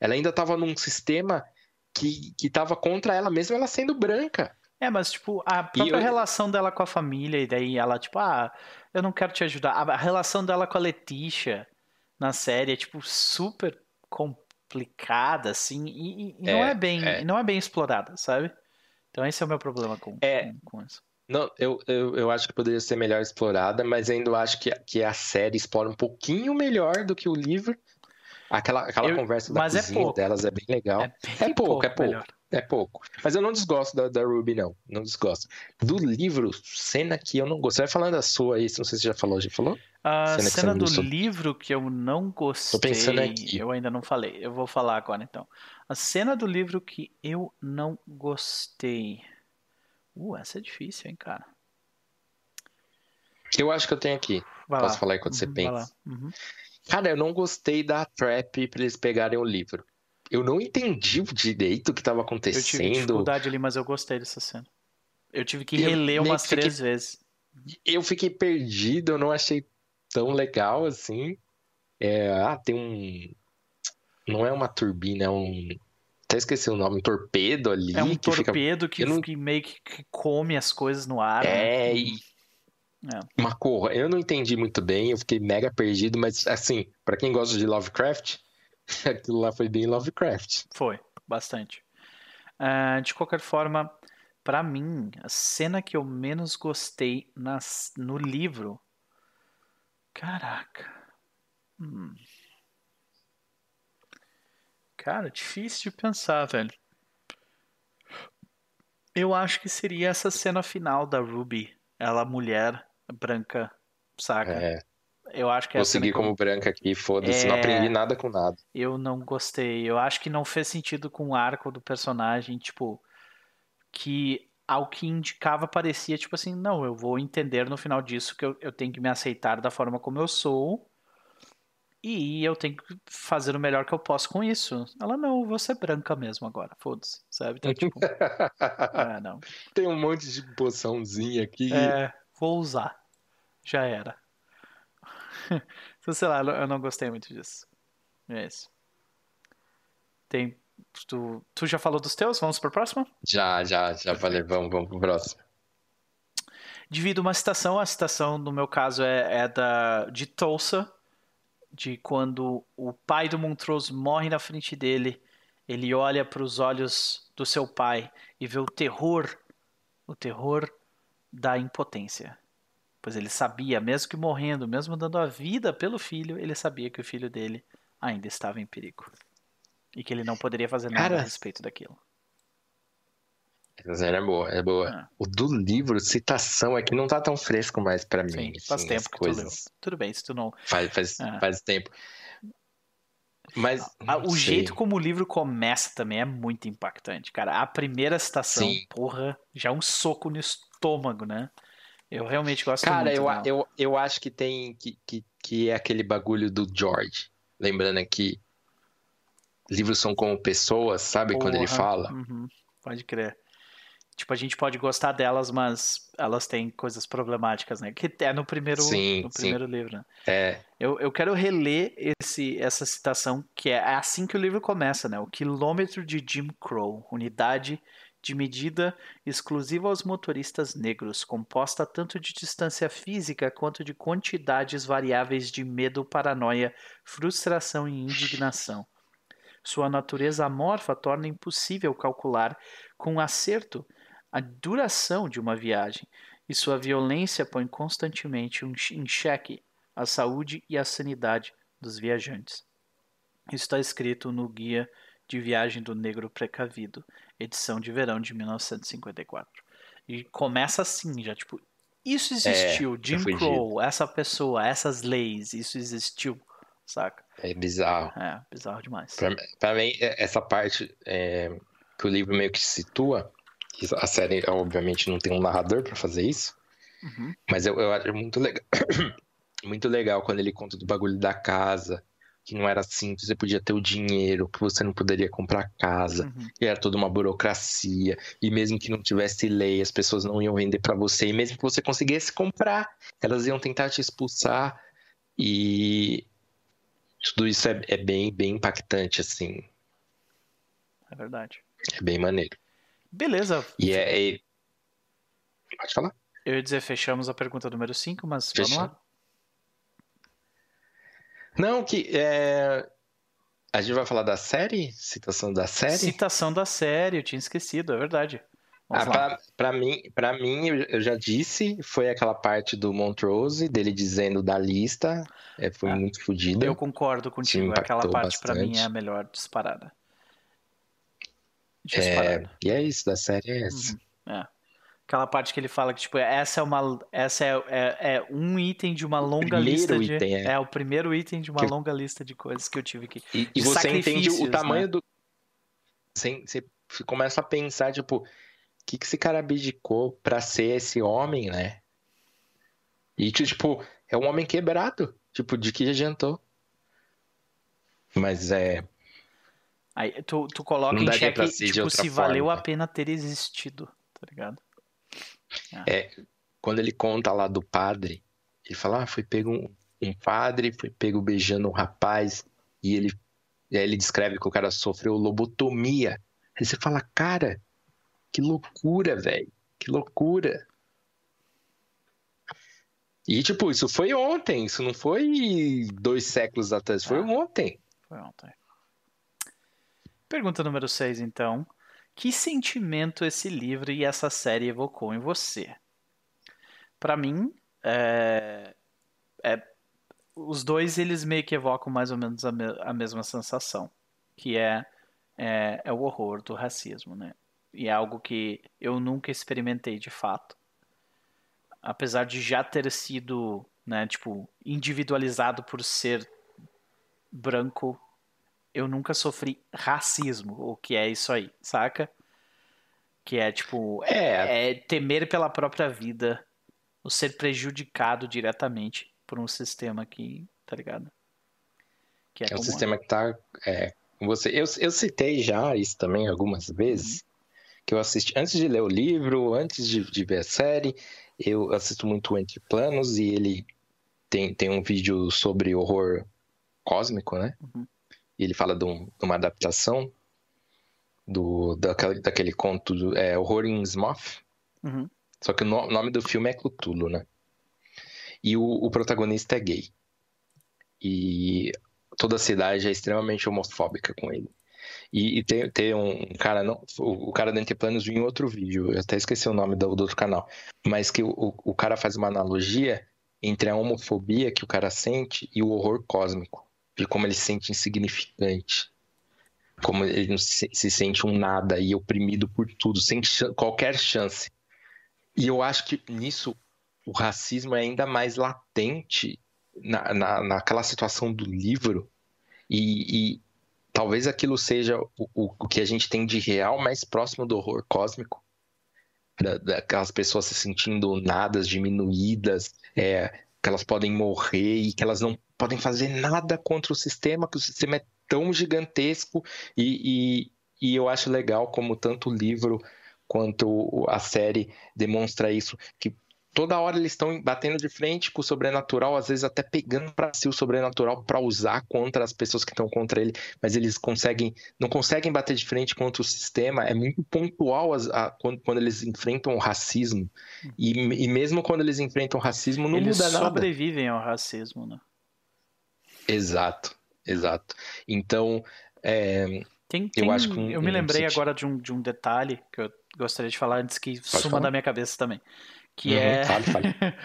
Ela ainda tava num sistema que, que tava contra ela, mesmo ela sendo branca. É, mas, tipo, a própria eu- relação dela com a família, e daí ela, tipo, ah, eu não quero te ajudar. A relação dela com a Letícia na série é, tipo, super complicada, assim, e, e- não É, é bem, é. não é bem explorada, sabe? Então esse é o meu problema com, É. com, isso. Não, eu, eu, eu acho que poderia ser melhor explorada, mas ainda acho que, que a série explora um pouquinho melhor do que o livro. Aquela, aquela Eu- conversa da mas é cozinha pouco. delas é bem legal. É, bem É pouco, é pouco. melhor. É pouco. Mas eu não desgosto da, da Ruby, não. Não desgosto. Do livro, cena que eu não gosto. Você vai falando a sua aí, não sei se você já falou. Já falou? A Cena cena do gostou. livro que eu não gostei, pensando aqui. eu ainda não falei. Eu vou falar agora então. A cena do livro que eu não gostei. Uh, essa é difícil, hein, cara. Eu acho que eu tenho aqui. Vai Posso lá. falar aí quando você Uhum, pensa? Uhum. Cara, eu não gostei da trap pra eles pegarem o livro. Eu não entendi direito o que estava Eu tive acontecendo. dificuldade ali, mas eu gostei dessa cena. Eu tive que Eu reler umas que fiquei- três vezes. Eu fiquei perdido, eu não achei tão legal assim. É, ah, tem um. Não é uma turbina, é um. Até esqueci o nome, um torpedo ali É um que fica. torpedo que, eu não- que meio que, que come as coisas no ar. né? É, e É. uma cor. Eu não entendi muito bem, eu fiquei mega perdido, mas assim, pra quem gosta de Lovecraft, aquilo lá foi bem Lovecraft. Foi, bastante. Ah, de qualquer forma, pra mim, a cena que eu menos gostei nas, no livro. Caraca. Hum. Cara, difícil de pensar, velho. Eu acho que seria essa cena final da Ruby. Ela, mulher, branca, saca? É, Eu acho que é vou seguir que como branca aqui, foda-se, não É. aprendi nada com nada. Eu não gostei. Eu acho que não fez sentido com o arco do personagem, tipo, que ao que indicava parecia, tipo assim, não, eu vou entender no final disso que eu, eu tenho que me aceitar da forma como eu sou e eu tenho que fazer o melhor que eu posso com isso. Ela, não, eu vou ser branca mesmo agora, foda-se, sabe? Então, tipo, ah, não. Tem um monte de poçãozinha aqui. É, vou usar. Já era. Então, sei lá, eu não gostei muito disso. É isso. Tem. Tu, tu já falou dos teus? Vamos para a próxima? Já, já, já falei, vamos, vamos pro próximo. Divido uma citação. A citação, no meu caso, é, é da, de Tulsa, de quando o pai do Montrose morre na frente dele. Ele olha para os olhos do seu pai e vê o terror, o terror da impotência. Pois ele sabia, mesmo que morrendo, mesmo dando a vida pelo filho, ele sabia que o filho dele ainda estava em perigo. E que ele não poderia fazer nada Cara, a respeito daquilo. Essa é boa, é boa. É. O do livro, citação, é que não tá tão fresco mais pra mim. Sim, assim, faz as tempo que tu coisas. leu. Tudo bem, se tu não. Faz, faz, É. faz tempo. Mas. Ah, O sei. jeito como o livro começa também é muito impactante, cara. A primeira citação, Sim. porra, já é um soco no estômago, né? Eu realmente gosto Cara, muito eu, dela. eu, eu acho que tem. Que, que, que é aquele bagulho do George. Lembrando aqui. livros são como pessoas, sabe? Porra. Quando ele fala. Uhum. Pode crer. Tipo, a gente pode gostar delas, mas elas têm coisas problemáticas, né? Que é no primeiro, sim, no primeiro sim. livro. Né? É. Eu, eu quero reler esse, essa citação, que é assim que o livro começa, né? O quilômetro de Jim Crow, unidade de medida exclusiva aos motoristas negros, composta tanto de distância física quanto de quantidades variáveis de medo, paranoia, frustração e indignação. Sua natureza amorfa torna impossível calcular com acerto a duração de uma viagem, e sua violência põe constantemente em xeque a saúde e a sanidade dos viajantes. Está escrito no Guia de Viagem do Negro Precavido, edição de verão de 1954. E começa assim, já tipo, isso existiu, é, Jim Crow, essa pessoa, essas leis, isso existiu, saca? É bizarro. É, bizarro demais. Pra, pra mim, é, essa parte é, que o livro meio que situa a série, obviamente, não tem um narrador para fazer isso. Uhum. Mas eu, eu acho muito legal. muito legal quando ele conta do bagulho da casa, que não era simples, você podia ter o dinheiro, que você não poderia comprar casa, uhum. e era toda uma burocracia, e mesmo que não tivesse lei, as pessoas não iam vender para você, e mesmo que você conseguisse comprar, elas iam tentar te expulsar, e tudo isso é, é bem, bem impactante, assim. É verdade. É bem maneiro. Beleza. E é, é... Pode falar. Eu ia dizer, fechamos a pergunta número 5, mas vamos lá. Não, que é... A gente vai falar da série? Citação da série? Citação da série, eu tinha esquecido, é verdade. ah, pra, pra, mim, pra mim, eu já disse, foi aquela parte do Montrose, dele dizendo da lista, é, foi ah, muito fodida. Eu concordo contigo, aquela parte para mim é a melhor disparada. É, e é isso, da série é essa. Uhum, é. Aquela parte que ele fala que, tipo, essa é uma. Essa é, é, é um item de uma longa lista de. Item, é. é. o primeiro item de uma que... longa lista de coisas que eu tive que. E, e você entende o tamanho né? do. Você, você começa a pensar, tipo, o que, que esse cara abdicou pra ser esse homem, né? E, tipo, é um homem quebrado. Tipo, de que adiantou? Mas é. Aí tu, tu coloca em xeque, tipo, se valeu a pena ter existido, tá ligado? É. é. quando ele conta lá do padre, ele fala, ah, foi pego um, um padre, foi pego beijando um rapaz, e ele, aí ele descreve que o cara sofreu lobotomia. Aí você fala, cara, que loucura, velho, que loucura. E, tipo, isso foi ontem, isso não foi dois séculos atrás, foi ah, ontem. Foi ontem. Pergunta número 6, então. Que sentimento esse livro e essa série evocou em você? Para mim, é... É... os dois eles meio que evocam mais ou menos a, me... a mesma sensação, que é... é... é o horror do racismo, né? E é algo que eu nunca experimentei de fato. Apesar de já ter sido, né, tipo, individualizado por ser branco eu nunca sofri racismo, o que é isso aí, saca? Que é tipo, é, é temer pela própria vida, ou ser prejudicado diretamente por um sistema que, tá ligado? Que é, é um sistema que tá é, você. Eu, eu citei já isso também algumas vezes, uhum. que eu assisti antes de ler o livro, antes de, de ver a série, eu assisto muito Entre Planos e ele tem, tem um vídeo sobre horror cósmico, né? Uhum e ele fala de, um, de uma adaptação do, daquele, daquele conto do, é, Horror in Smoth. Uhum. Só que o no, nome do filme é Cthulhu, né? E o, o, protagonista é gay. E toda a cidade é extremamente homofóbica com ele. E, e tem, tem um cara, não, o, o cara da Anteplanos viu em outro vídeo, eu até esqueci o nome do, do outro canal, mas que o, o cara faz uma analogia entre a homofobia que o cara sente e o horror cósmico de como ele se sente insignificante, como ele se, se sente um nada e oprimido por tudo, sem ch qualquer chance. E eu acho que nisso o racismo é ainda mais latente na, na, naquela situação do livro e, e talvez aquilo seja o, o, o, que a gente tem de real mais próximo do horror cósmico. Da, daquelas pessoas se sentindo nadas, diminuídas, é, que elas podem morrer e que elas não podem fazer nada contra o sistema, que o sistema é tão gigantesco. E, e, e eu acho legal como tanto o livro quanto a série demonstra isso, que toda hora eles estão batendo de frente com o sobrenatural, às vezes até pegando para si o sobrenatural para usar contra as pessoas que estão contra ele, mas eles conseguem, não conseguem bater de frente contra o sistema. É muito pontual as, a, quando, quando, eles enfrentam o racismo e, e, mesmo quando eles enfrentam o racismo não eles muda nada. Eles sobrevivem ao racismo, né? Exato, exato. Então, é, tem, tem, eu acho que um, eu me lembrei agora de um, de um detalhe que eu gostaria de falar antes que Pode suma falar. da minha cabeça também. Que uhum, é. Fale, fale.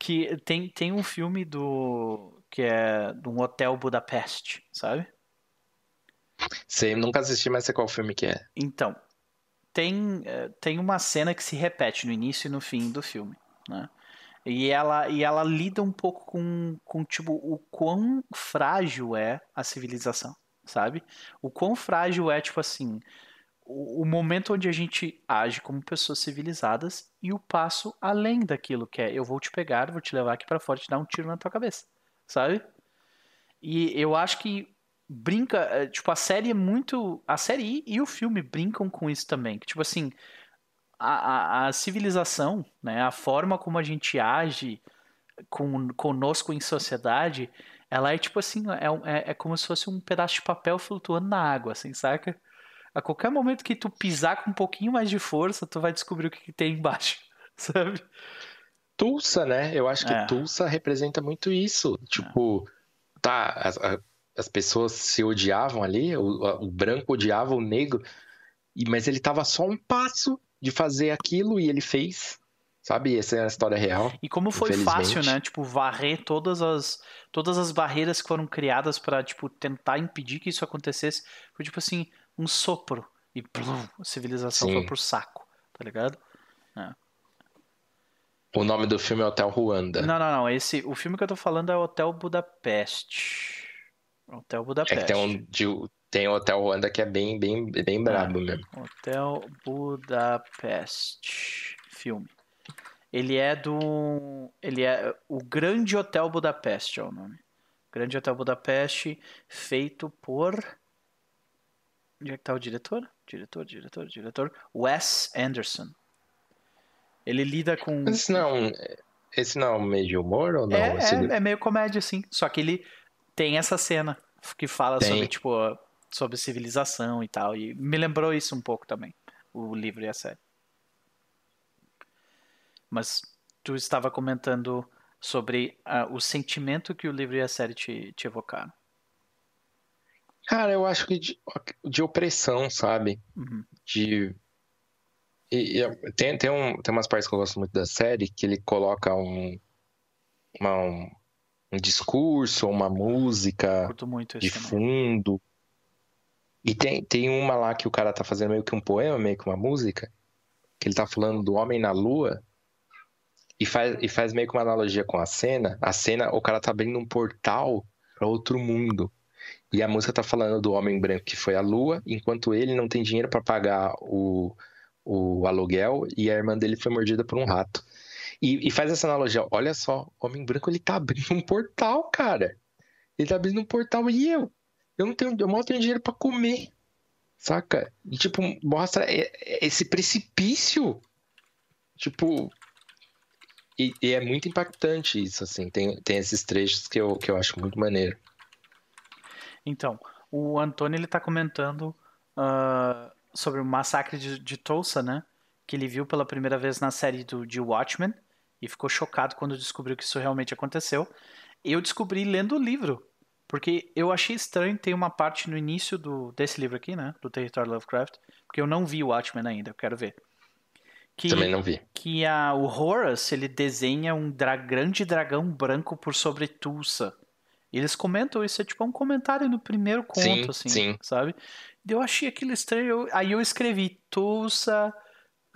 que tem, tem um filme do. que é de um hotel Budapeste, sabe? Sei, nunca assisti, mas sei qual filme que é. Então, tem, eh, tem uma cena que se repete no início e no fim do filme, né? E ela, e ela lida um pouco com, com tipo, o quão frágil é a civilização, sabe? O quão frágil é, tipo assim, o, momento onde a gente age como pessoas civilizadas e o passo além daquilo que é eu vou te pegar, vou te levar aqui para fora e te dar um tiro na tua cabeça, sabe? E eu acho que brinca, é, tipo, a série é muito. A série e o filme brincam com isso também. Que, tipo assim, a, a, a civilização, né, a forma como a gente age com, conosco em sociedade, ela é tipo assim, é, é, é como se fosse um pedaço de papel flutuando na água, assim, saca? A qualquer momento que tu pisar com um pouquinho mais de força, tu vai descobrir o que, que tem embaixo, sabe? Tulsa, né? Eu acho que é. Tulsa representa muito isso. Tipo, é. tá, as, as pessoas se odiavam ali, o, o branco odiava o negro, mas ele tava só um passo de fazer aquilo e ele fez. Sabe? Essa é a história real. E como foi fácil, né? Tipo, varrer todas as, todas as barreiras que foram criadas para tipo, tentar impedir que isso acontecesse. Foi tipo assim, um sopro. E blum, a civilização Sim. foi pro saco, tá ligado? É. O nome do filme é Hotel Ruanda. Não, não, não. Esse, o filme que eu tô falando é Hotel Budapeste. Hotel Budapeste. É que tem um, de, tem o Hotel Ruanda que é bem, bem, bem brabo é. mesmo. Hotel Budapeste. Filme. Ele é do. Ele é. O Grande Hotel Budapeste é o nome. Grande Hotel Budapeste, feito por. Onde é que tá o diretor? Diretor, diretor, diretor. Wes Anderson. Ele lida com. Esse não, esse não é meio de humor ou não? É, é, é, meio comédia, sim. Só que ele tem essa cena que fala tem. sobre, tipo, sobre civilização e tal. E me lembrou isso um pouco também, o livro e a série. Mas tu estava comentando sobre uh, o sentimento que o livro e a série te, te evocaram. Cara, eu acho que de, de opressão, sabe? Uhum. De. E, e, tem, tem, um, tem umas partes que eu gosto muito da série que ele coloca um, uma, um, um discurso, uma música de fundo. E tem, tem uma lá que o cara tá fazendo meio que um poema, meio que uma música, que ele tá falando do homem na lua, e faz, e faz meio que uma analogia com a cena. A cena, o cara tá abrindo um portal para outro mundo. E a música tá falando do homem branco que foi à lua, enquanto ele não tem dinheiro para pagar o, o aluguel e a irmã dele foi mordida por um rato. E, e, faz essa analogia, olha só, homem branco ele tá abrindo um portal, cara. Ele tá abrindo um portal e eu? Eu não tenho, eu mal tenho dinheiro para comer. Saca? E tipo, mostra esse precipício. Tipo, e, e, é muito impactante isso, assim. Tem, tem esses trechos que eu, que eu acho muito maneiro. Então, o Antônio ele tá comentando uh, sobre o massacre de, de, Tulsa, né? Que ele viu pela primeira vez na série do, de Watchmen e ficou chocado quando descobriu que isso realmente aconteceu. Eu descobri lendo o livro, porque eu achei estranho ter uma parte no início do, desse livro aqui, né? Do Território Lovecraft, porque eu não vi o Watchmen ainda, eu quero ver. Que, Também não vi. Que a, o Horus, ele desenha um dra grande dragão branco por sobre Tulsa. E eles comentam isso, é tipo um comentário no primeiro conto, sim, assim, sim. sabe? Eu achei aquilo estranho, aí eu escrevi Tulsa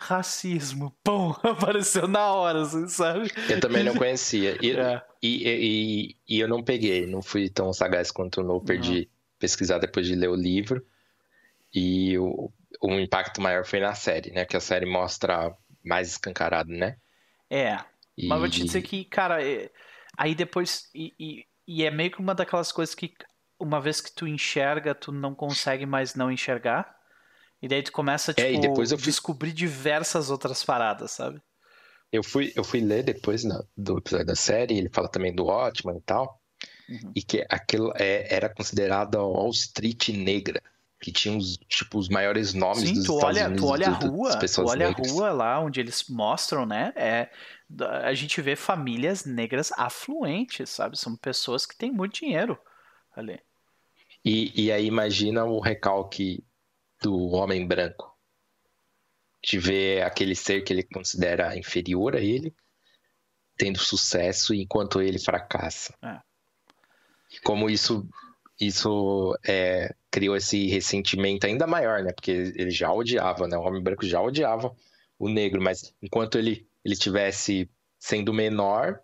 racismo. Pum, apareceu na hora, assim, sabe? Eu também não conhecia. E, é. e, e, e, eu não peguei, não fui tão sagaz quanto o No, perdi não. pesquisar depois de ler o livro. E o, o impacto maior foi na série, né? Que a série mostra mais escancarado, né? É. E... Mas vou te dizer que, cara, é... aí depois. E, e, é meio que uma daquelas coisas que uma vez que tu enxerga, tu não consegue mais não enxergar. E daí tu começa, tipo, É, e depois eu fui- descobrir diversas outras paradas, sabe? Eu fui, eu fui ler depois na- do episódio da série, ele fala também do Watchman e tal, Uhum. e que aquilo é, era considerado a Wall Street negra, que tinha os, tipo, os maiores nomes Sim, dos tu Estados olha, Unidos, tu olha a do- rua, tu olha a negras. rua lá onde eles mostram, né? É, a gente vê famílias negras afluentes, sabe? São pessoas que têm muito dinheiro ali. E, e aí imagina o recalque do homem branco, de ver aquele ser que ele considera inferior a ele, tendo sucesso enquanto ele fracassa. É. Como isso, isso é, criou esse ressentimento ainda maior, né? Porque ele já odiava, né? O homem branco já odiava o negro, mas enquanto ele ele tivesse sendo menor,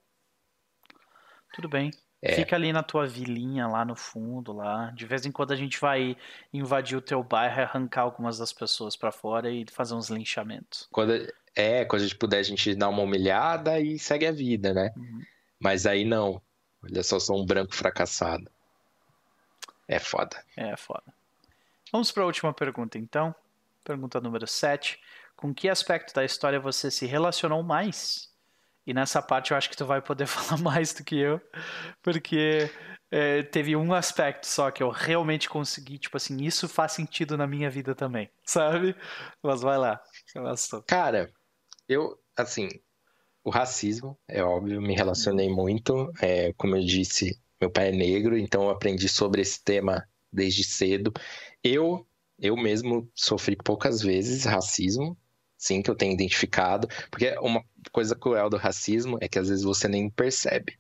Tudo bem. É. Fica ali na tua vilinha lá no fundo, lá. De vez em quando a gente vai invadir o teu bairro, e arrancar algumas das pessoas pra fora e fazer uns linchamentos. quando é, quando a gente puder, a gente dá uma humilhada e segue a vida, né? Uhum. Mas aí não. Olha só, sou um branco fracassado. É foda. É foda. Vamos para a última pergunta, então. Pergunta número 7. Com que aspecto da história você se relacionou mais? E nessa parte eu acho que tu vai poder falar mais do que eu, porque é, teve um aspecto só que eu realmente consegui, tipo assim, isso faz sentido na minha vida também, sabe? Mas vai lá. Cara, eu, assim, o racismo, é óbvio, me relacionei muito. É, como eu disse, meu pai é negro, então eu aprendi sobre esse tema desde cedo. Eu, eu mesmo sofri poucas vezes racismo, sim, que eu tenho identificado, porque uma coisa cruel do racismo é que às vezes você nem percebe,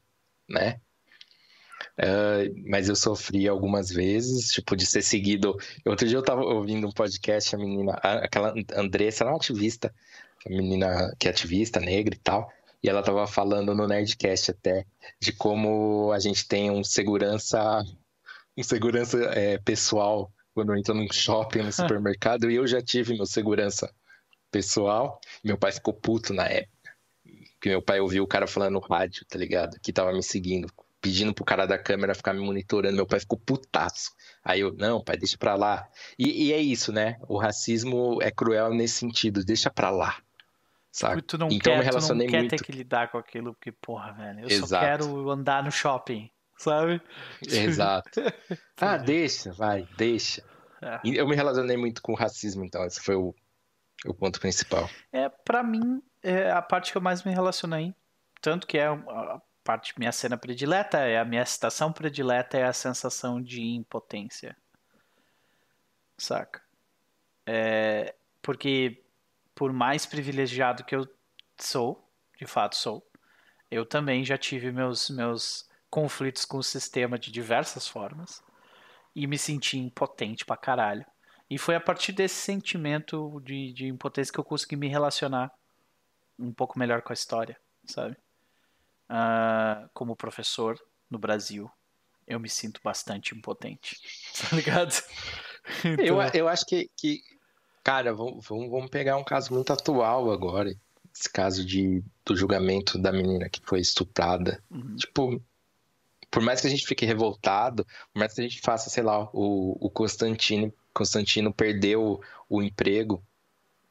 né? Ah, mas eu sofri algumas vezes, tipo, de ser seguido. Outro dia eu tava ouvindo um podcast, a menina, aquela Andressa, ela é uma ativista, a menina que é ativista, negra e tal, e ela tava falando no Nerdcast até de como a gente tem um segurança, um segurança é, pessoal quando entra num shopping, no supermercado, e eu já tive meu segurança pessoal, meu pai ficou puto na época. Porque meu pai ouviu o cara falando no rádio, tá ligado? Que tava me seguindo, pedindo pro cara da câmera ficar me monitorando. Meu pai ficou putaço. Aí eu, não, pai, deixa pra lá. E, e é isso, né? O racismo é cruel nesse sentido, deixa pra lá. Sabe? Tu não Então eu quer, me tu não relacionei quer muito. ter que lidar com aquilo, porque, porra, velho, eu só Exato. quero andar no shopping, sabe? Exato. Ah, deixa, vai, deixa. É. Eu me relacionei muito com o racismo, então, esse foi o, o ponto principal. É, para mim, é a parte que eu mais me relacionei. Tanto que é a parte, minha cena predileta, é a minha citação predileta, é a sensação de impotência. Saca? É, porque, por mais privilegiado que eu sou, de fato sou, eu também já tive meus, meus conflitos com o sistema de diversas formas e me senti impotente pra caralho. E foi a partir desse sentimento de, de impotência que eu consegui me relacionar um pouco melhor com a história, sabe? Ah, como professor no Brasil, eu me sinto bastante impotente, tá ligado? Eu, Então, eu acho que, que cara, vamos, vamos vamos pegar um caso muito atual agora. Esse caso de, do julgamento da menina que foi estuprada. uhum, Tipo, por mais que a gente fique revoltado, por mais que a gente faça, sei lá, o, o Constantino, Constantino perdeu o, o emprego,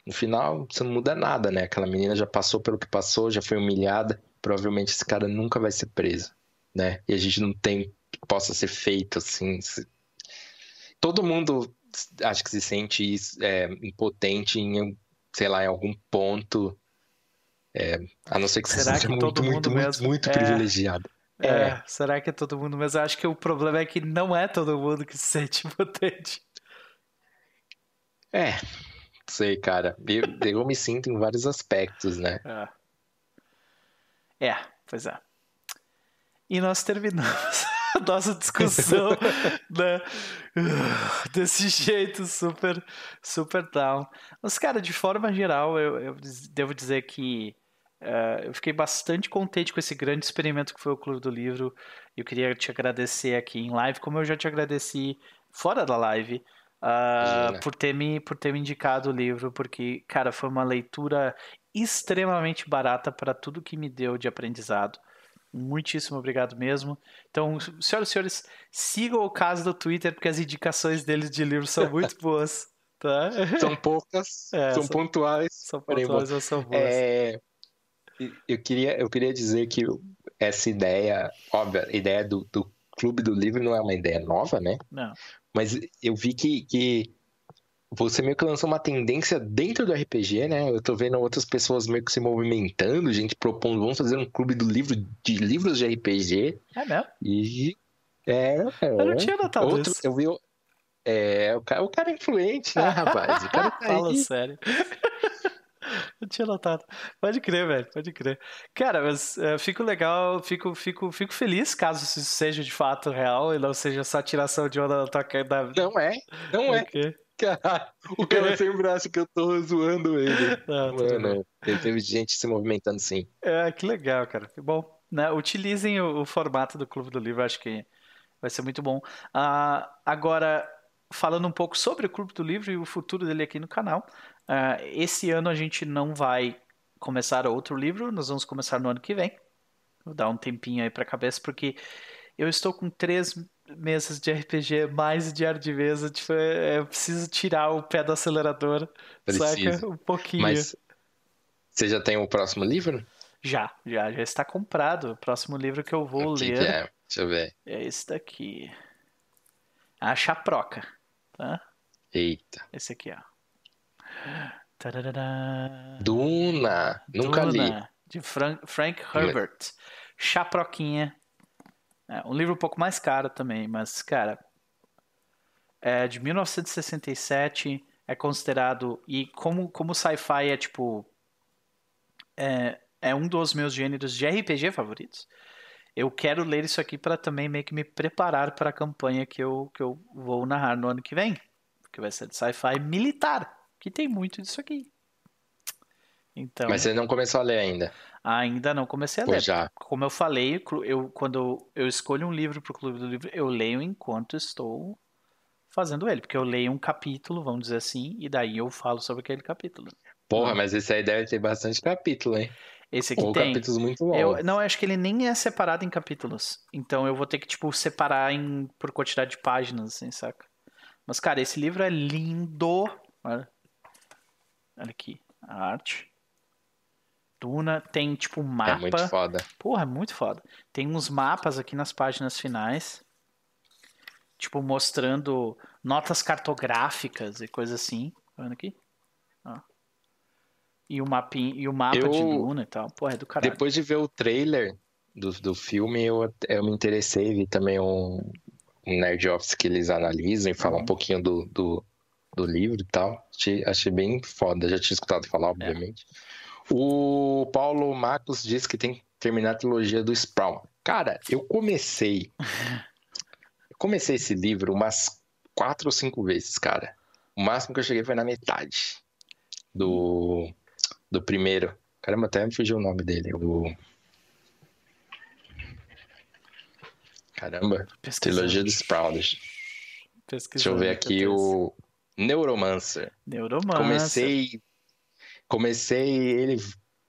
no final você não muda nada, né? Aquela menina já passou pelo que passou, já foi humilhada, provavelmente esse cara nunca vai ser preso, né? E a gente não tem que possa ser feito assim. se- Todo mundo acho que se sente isso, é, impotente em, sei lá, em algum ponto. é, a não ser que você Será seja que muito, muito, muito, mesmo? muito É. privilegiado. É, é. será que é todo mundo? Mas eu acho que o problema é que não é todo mundo que se sente impotente. É, sei, cara. Eu, eu me sinto em vários aspectos, né? É. É, pois é. E nós terminamos a nossa discussão né? desse jeito super, super down. Mas, cara, de forma geral, eu, eu devo dizer que eh, eu fiquei bastante contente com esse grande experimento que foi o Clube do Livro. Eu queria te agradecer aqui em live, como eu já te agradeci fora da live, Imagina. por ter me por ter me indicado o livro, porque, cara, foi uma leitura extremamente barata para tudo que me deu de aprendizado. Muitíssimo obrigado mesmo. Então, senhoras e senhores, sigam o caso do Twitter, porque as indicações deles de livros são muito boas. Tá? São poucas, é, são, são, pontuais. São pontuais ou são boas. É, eu, queria, eu queria dizer que essa ideia, óbvio, a ideia do, do Clube do Livro não é uma ideia nova, né? Não. Mas eu vi que, que você meio que lançou uma tendência dentro do RPG, né? Eu tô vendo outras pessoas meio que se movimentando, gente propondo, vamos fazer um clube do livro de livros de RPG. É mesmo? E é, é eu não tinha notado outro, isso. Eu vi é, o cara, o cara é influente, né, rapaz? O cara tá Fala aí. sério. Eu tinha notado. Pode crer, velho, pode crer. Cara, mas uh, fico legal, fico, fico, fico feliz caso isso seja de fato real e não seja só tiração de onda da tua da... Não é, não é. Caralho, o cara sempre acha que eu tô zoando ele. Não, Mano, teve gente se movimentando sim. É, que legal, cara. Que bom. Né? Utilizem o, o, formato do Clube do Livro, acho que vai ser muito bom. Uh, agora, falando um pouco sobre o Clube do Livro e o futuro dele aqui no canal. Uh, esse ano a gente não vai começar outro livro, nós vamos começar no ano que vem. Vou dar um tempinho aí para a cabeça, porque eu estou com três mesas de RPG mais diário de mesa. Tipo, é, eu preciso tirar o pé do acelerador. Precisa. Saca? Um pouquinho. Mas você já tem o próximo livro? Já, já, já está comprado. O próximo livro que eu vou o que ler. Que é? Deixa eu ver. É esse daqui. A Chaproca. Tá? Eita. Esse aqui, ó. Duna. Nunca Duna, li. De Frank, Frank Herbert. Chaproquinha. É, um livro um pouco mais caro também, mas, cara. É de 1967. É considerado. E como, como sci-fi é tipo. É, é um dos meus gêneros de RPG favoritos. Eu quero ler isso aqui para também meio que me preparar para a campanha que eu, que eu vou narrar no ano que vem. Que vai ser de sci-fi militar que tem muito disso aqui. Então, Mas você não começou a ler ainda? Ainda não comecei a ler. já. Como eu falei, eu, quando eu escolho um livro para o Clube do Livro, eu leio enquanto estou fazendo ele. Porque eu leio um capítulo, vamos dizer assim, e daí eu falo sobre aquele capítulo. Porra, mas esse aí deve ter bastante capítulo, hein? Esse aqui Ou tem. capítulos muito longos. Eu, não, eu acho que ele nem é separado em capítulos. Então eu vou ter que, tipo, separar em, por quantidade de páginas, assim, saca? Mas, cara, esse livro é lindo. Olha. Olha aqui, a arte. Duna tem tipo um mapa. É muito foda. Porra, é muito foda. Tem uns mapas aqui nas páginas finais. Tipo, mostrando notas cartográficas e coisa assim. Tá vendo aqui? Ó. E o, mapinha, e o mapa eu, de Duna e tal. Porra, é do caralho. Depois de ver o trailer do, do filme, eu, eu me interessei. Vi também um, um Nerd Office que eles analisam e falam uhum. um pouquinho do, do, do livro e tal. Achei, achei bem foda, já tinha escutado falar, é. obviamente. É. O Paulo Marcos disse que tem que terminar a trilogia do Sprawl. Cara, eu comecei. eu comecei esse livro umas quatro ou cinco vezes, cara. O máximo que eu cheguei foi na metade do, do primeiro. Caramba, até me fugiu o nome dele. Do... Caramba, trilogia do Sprout. Deixa eu ver aqui o Neuromancer. Neuromancer. Comecei, comecei ele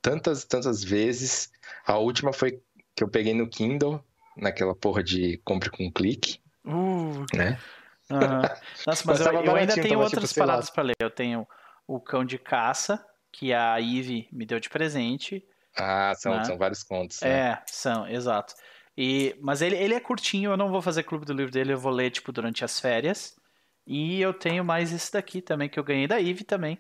tantas tantas vezes. A última foi que eu peguei no Kindle, naquela porra de compre com clique. Uh. Né? Uhum. Nossa, mas, mas eu, eu ainda tenho outras tipo, paradas para ler. Eu tenho o Cão de Caça, que a Ivy me deu de presente. Ah, são, né? são vários contos. Né? É, são, exato. E, mas ele, ele é curtinho, eu não vou fazer clube do livro dele, eu vou ler, tipo, durante as férias. E eu tenho mais esse daqui também, que eu ganhei da Eve também.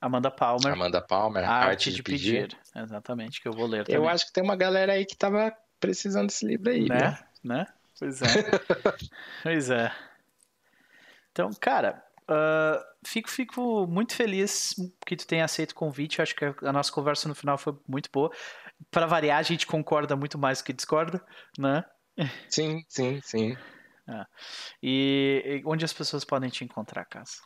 Amanda Palmer. Amanda Palmer, Arte, Arte de, de pedir. pedir. Exatamente, que eu vou ler também. Eu acho que tem uma galera aí que tava precisando desse livro aí. Né? Né? Pois é. pois é. Então, cara, uh, fico, fico muito feliz que tu tenha aceito o convite. Acho que a nossa conversa no final foi muito boa. Para variar, a gente concorda muito mais do que discorda, né? Sim, sim, sim. É. E, e, onde as pessoas podem te encontrar, Casa?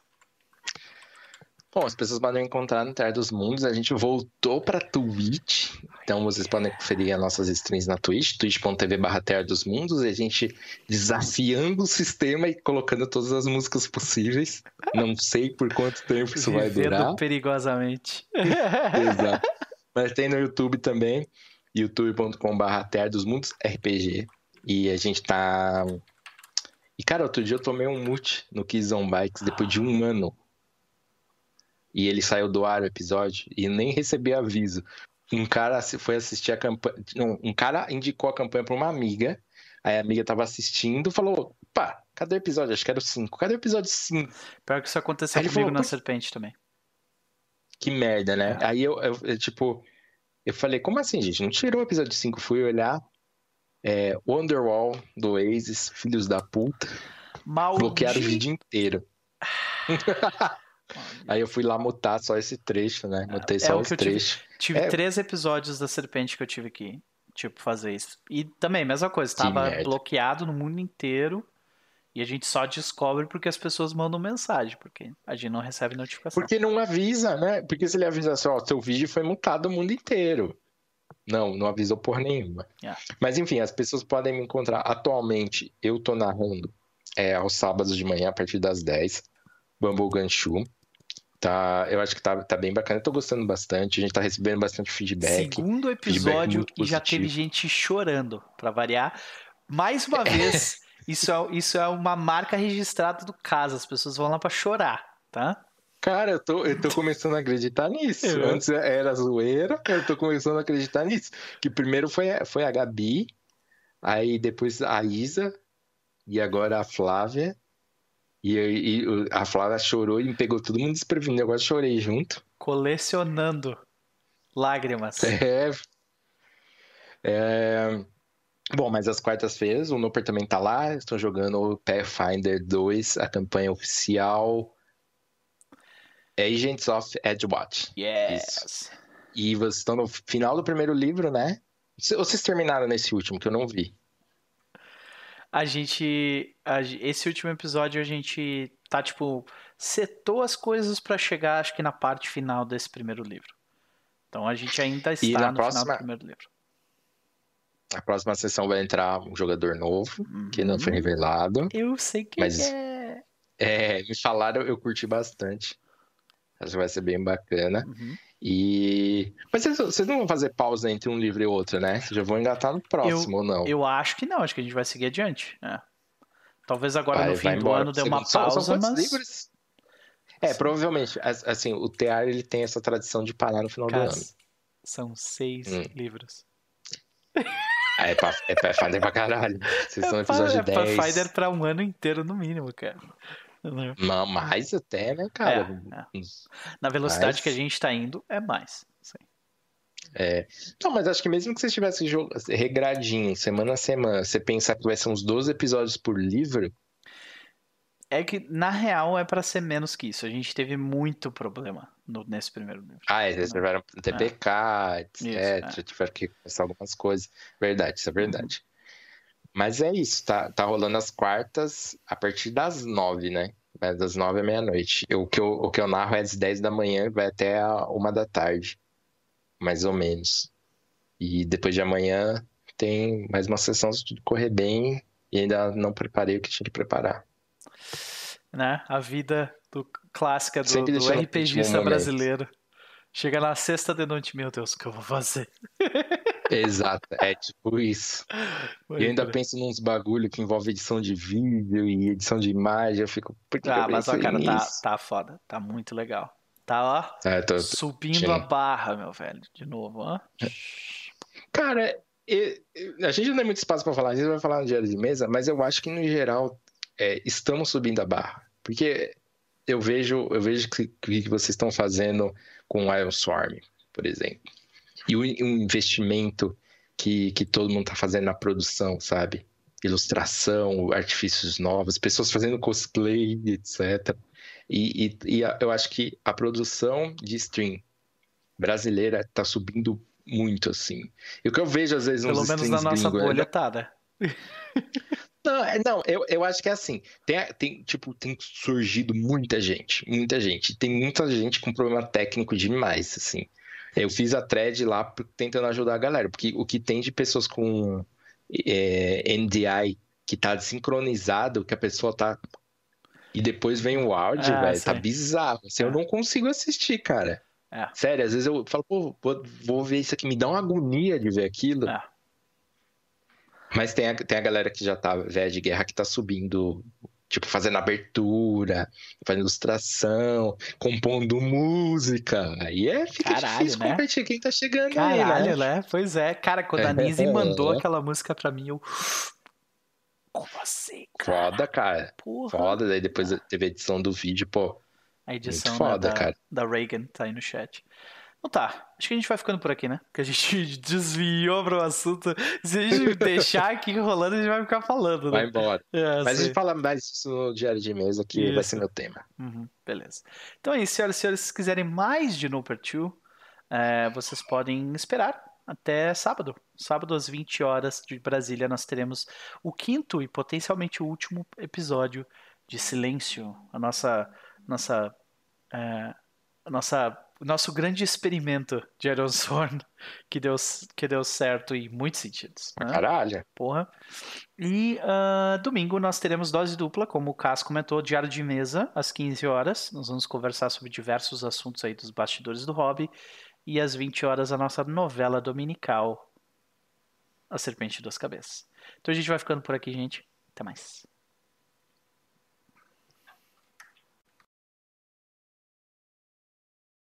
Bom, as pessoas podem encontrar no Terra dos Mundos. A gente voltou para Twitch. Então vocês podem conferir as nossas streams na Twitch, twitch.tv barra Terra dos Mundos. E a gente desafiando o sistema e colocando todas as músicas possíveis. Não sei por quanto tempo isso vai durar. perigosamente. Exato. Mas tem no YouTube também. youtube.com.br Terra dos Mundos RPG. E a gente tá. E, cara, outro dia eu tomei um mute no Kizon Bikes depois de um ano. E ele saiu do ar o episódio e nem recebi aviso. Um cara foi assistir a campanha. Não, um cara indicou a campanha pra uma amiga. Aí a amiga tava assistindo falou: pá, cadê o episódio? Acho que era o 5. Cadê o episódio 5? Pior que isso aconteceu comigo falou, na Serpente também. Que merda, né? É. Aí eu, eu, eu, tipo, eu falei, como assim, gente? Não tirou o episódio 5, fui olhar. É, Wonderwall do Oasis, filhos da puta. Maldito. Bloquearam o vídeo inteiro. Aí eu fui lá mutar só esse trecho, né? Mutei é, só é os trechos. Tive, tive é... três episódios da Serpente que eu tive que, tipo, fazer isso. E também, mesma coisa, estava bloqueado no mundo inteiro. E a gente só descobre porque as pessoas mandam mensagem, porque a gente não recebe notificação. Porque não avisa, né? Porque se ele avisa assim, ó, seu vídeo foi mutado o mundo inteiro. Não, não avisou por nenhuma. Yeah. Mas enfim, as pessoas podem me encontrar. Atualmente, eu tô narrando é, aos sábados de manhã, a partir das 10, Bumble Ganshu. Tá, eu acho que tá, tá bem bacana, eu tô gostando bastante, a gente tá recebendo bastante feedback. Segundo episódio feedback e já teve gente chorando, para variar. Mais uma vez, Isso é, isso é uma marca registrada do caso. As pessoas vão lá para chorar, tá? Cara, eu tô, eu tô começando a acreditar nisso. É. Antes era zoeira, eu tô começando a acreditar nisso. Que primeiro foi, foi a Gabi, aí depois a Isa, e agora a Flávia. E, e a Flávia chorou e pegou todo mundo desprevenido. Agora chorei junto. Colecionando lágrimas. É. É. Bom, mas as quartas-feiras o Noper também tá lá. Estou jogando o Pathfinder 2, a campanha oficial. Agents of Edgewatch. Yes. Isso. E vocês estão no final do primeiro livro, né? Ou vocês terminaram nesse último, que eu não vi? A gente. A, esse último episódio a gente tá, tipo, setou as coisas para chegar, acho que na parte final desse primeiro livro. Então a gente ainda está no próxima... final do primeiro livro. A próxima sessão vai entrar um jogador novo, uhum. que não foi uhum. revelado. Eu sei que mas, é. É, me falaram, eu curti bastante. Acho que vai ser bem bacana. Uhum. E. Mas vocês, vocês, não vão fazer pausa entre um livro e outro, né? Vocês já vão engatar no próximo eu, ou não? Eu acho que não, acho que a gente vai seguir adiante. É. Talvez agora vai, no fim do ano dê uma pausa, são, são mas. Livros? É, Sim. provavelmente. Assim, o TEAR ele tem essa tradição de parar no final do ano. São seis hum. livros. É, pra, é Pathfinder pra caralho. Vocês são é episódio é 10. É Pathfinder pra um ano inteiro, no mínimo, cara. Não, mais até, né, cara? É, é. Na velocidade que a gente tá indo, é mais. Sim. É. Não, mas acho que mesmo que você estivesse regradinho, semana a semana, você pensar que vai ser uns 12 episódios por livro, é que, na real, é para ser menos que isso. A gente teve muito problema no, nesse primeiro livro. Ah, é, eles tiveram TPK, é. etc. Isso, é. Tiveram que começar algumas coisas. Verdade, isso é verdade. Uhum. Mas é isso, tá, tá rolando as quartas a partir das nove, né? Vai das nove à meia-noite. O, que eu, o que eu narro é às dez da manhã vai até a uma da tarde. Mais ou menos. E depois de amanhã tem mais uma sessão de correr bem e ainda não preparei o que tinha que preparar né? A vida do, clássica do, do RPGista brasileiro. Chega na sexta de noite, meu Deus, o que eu vou fazer? Exato, é tipo isso. e ainda penso nos bagulho que envolve edição de vídeo e edição de imagem, eu fico. Ah, mas ó, cara, tá, tá foda, tá muito legal. Tá, ó, é, tô, subindo a barra, meu velho, de novo, ó. Cara, a gente não tem muito espaço para falar, a gente vai falar no diário de mesa, mas eu acho que no geral é, estamos subindo a barra. Porque eu vejo, eu vejo que, que vocês estão fazendo com o Iron Swarm, por exemplo. E o, investimento que, que todo mundo está fazendo na produção, sabe? Ilustração, artifícios novos, pessoas fazendo cosplay, etc. E, e, e eu acho que a produção de stream brasileira está subindo muito, assim. E o que eu vejo às vezes Pelo menos na nossa bolha tá, né? Não, é, não eu, eu acho que é assim. Tem, tem, tipo, tem surgido muita gente, muita gente. Tem muita gente com problema técnico demais, assim. Eu fiz a thread lá tentando ajudar a galera, porque o que tem de pessoas com é, NDI que tá sincronizado, que a pessoa tá. E depois vem o áudio, ah, velho, tá bizarro. Assim, Eu ah. não consigo assistir, cara. É. Sério, às vezes eu falo, pô, vou, vou ver isso aqui, me dá uma agonia de ver aquilo. É. Mas tem a, tem a galera que já tá velha de guerra que tá subindo, tipo, fazendo abertura, fazendo ilustração, compondo música. Aí é, fica Caralho, difícil né? competir quem tá chegando Caralho, aí, né? né? Pois é. Cara, quando a Nise mandou aquela música pra mim, eu. Como assim, cara? Foda, cara. Porra. Foda. Daí depois teve a edição do vídeo, pô. A edição Muito foda, né, da, cara. da Reagan tá aí no chat. Então tá, acho que a gente vai ficando por aqui, né? Porque a gente desviou para o assunto. Se a gente deixar aqui rolando, a gente vai ficar falando, Vai né? embora. É, Mas a sei. gente fala mais disso no diário de mesa, que vai Isso. ser meu tema. Uhum, beleza. Então é isso, senhoras e senhores. Se quiserem mais de Nooper 2, é, vocês podem esperar até sábado. Sábado às 20 horas de Brasília, nós teremos o quinto e potencialmente o último episódio de Silêncio. A nossa. nossa, é, a nossa o nosso grande experimento de Iron Sworn que deu, que deu certo em muitos sentidos. né? Caralho. Porra. E ah, domingo nós teremos dose dupla, como o Cass comentou, diário de mesa, às 15 horas. Nós vamos conversar sobre diversos assuntos aí dos bastidores do hobby. E às 20 horas a nossa novela dominical, A Serpente de Duas Cabeças. Então a gente vai ficando por aqui, gente. Até mais.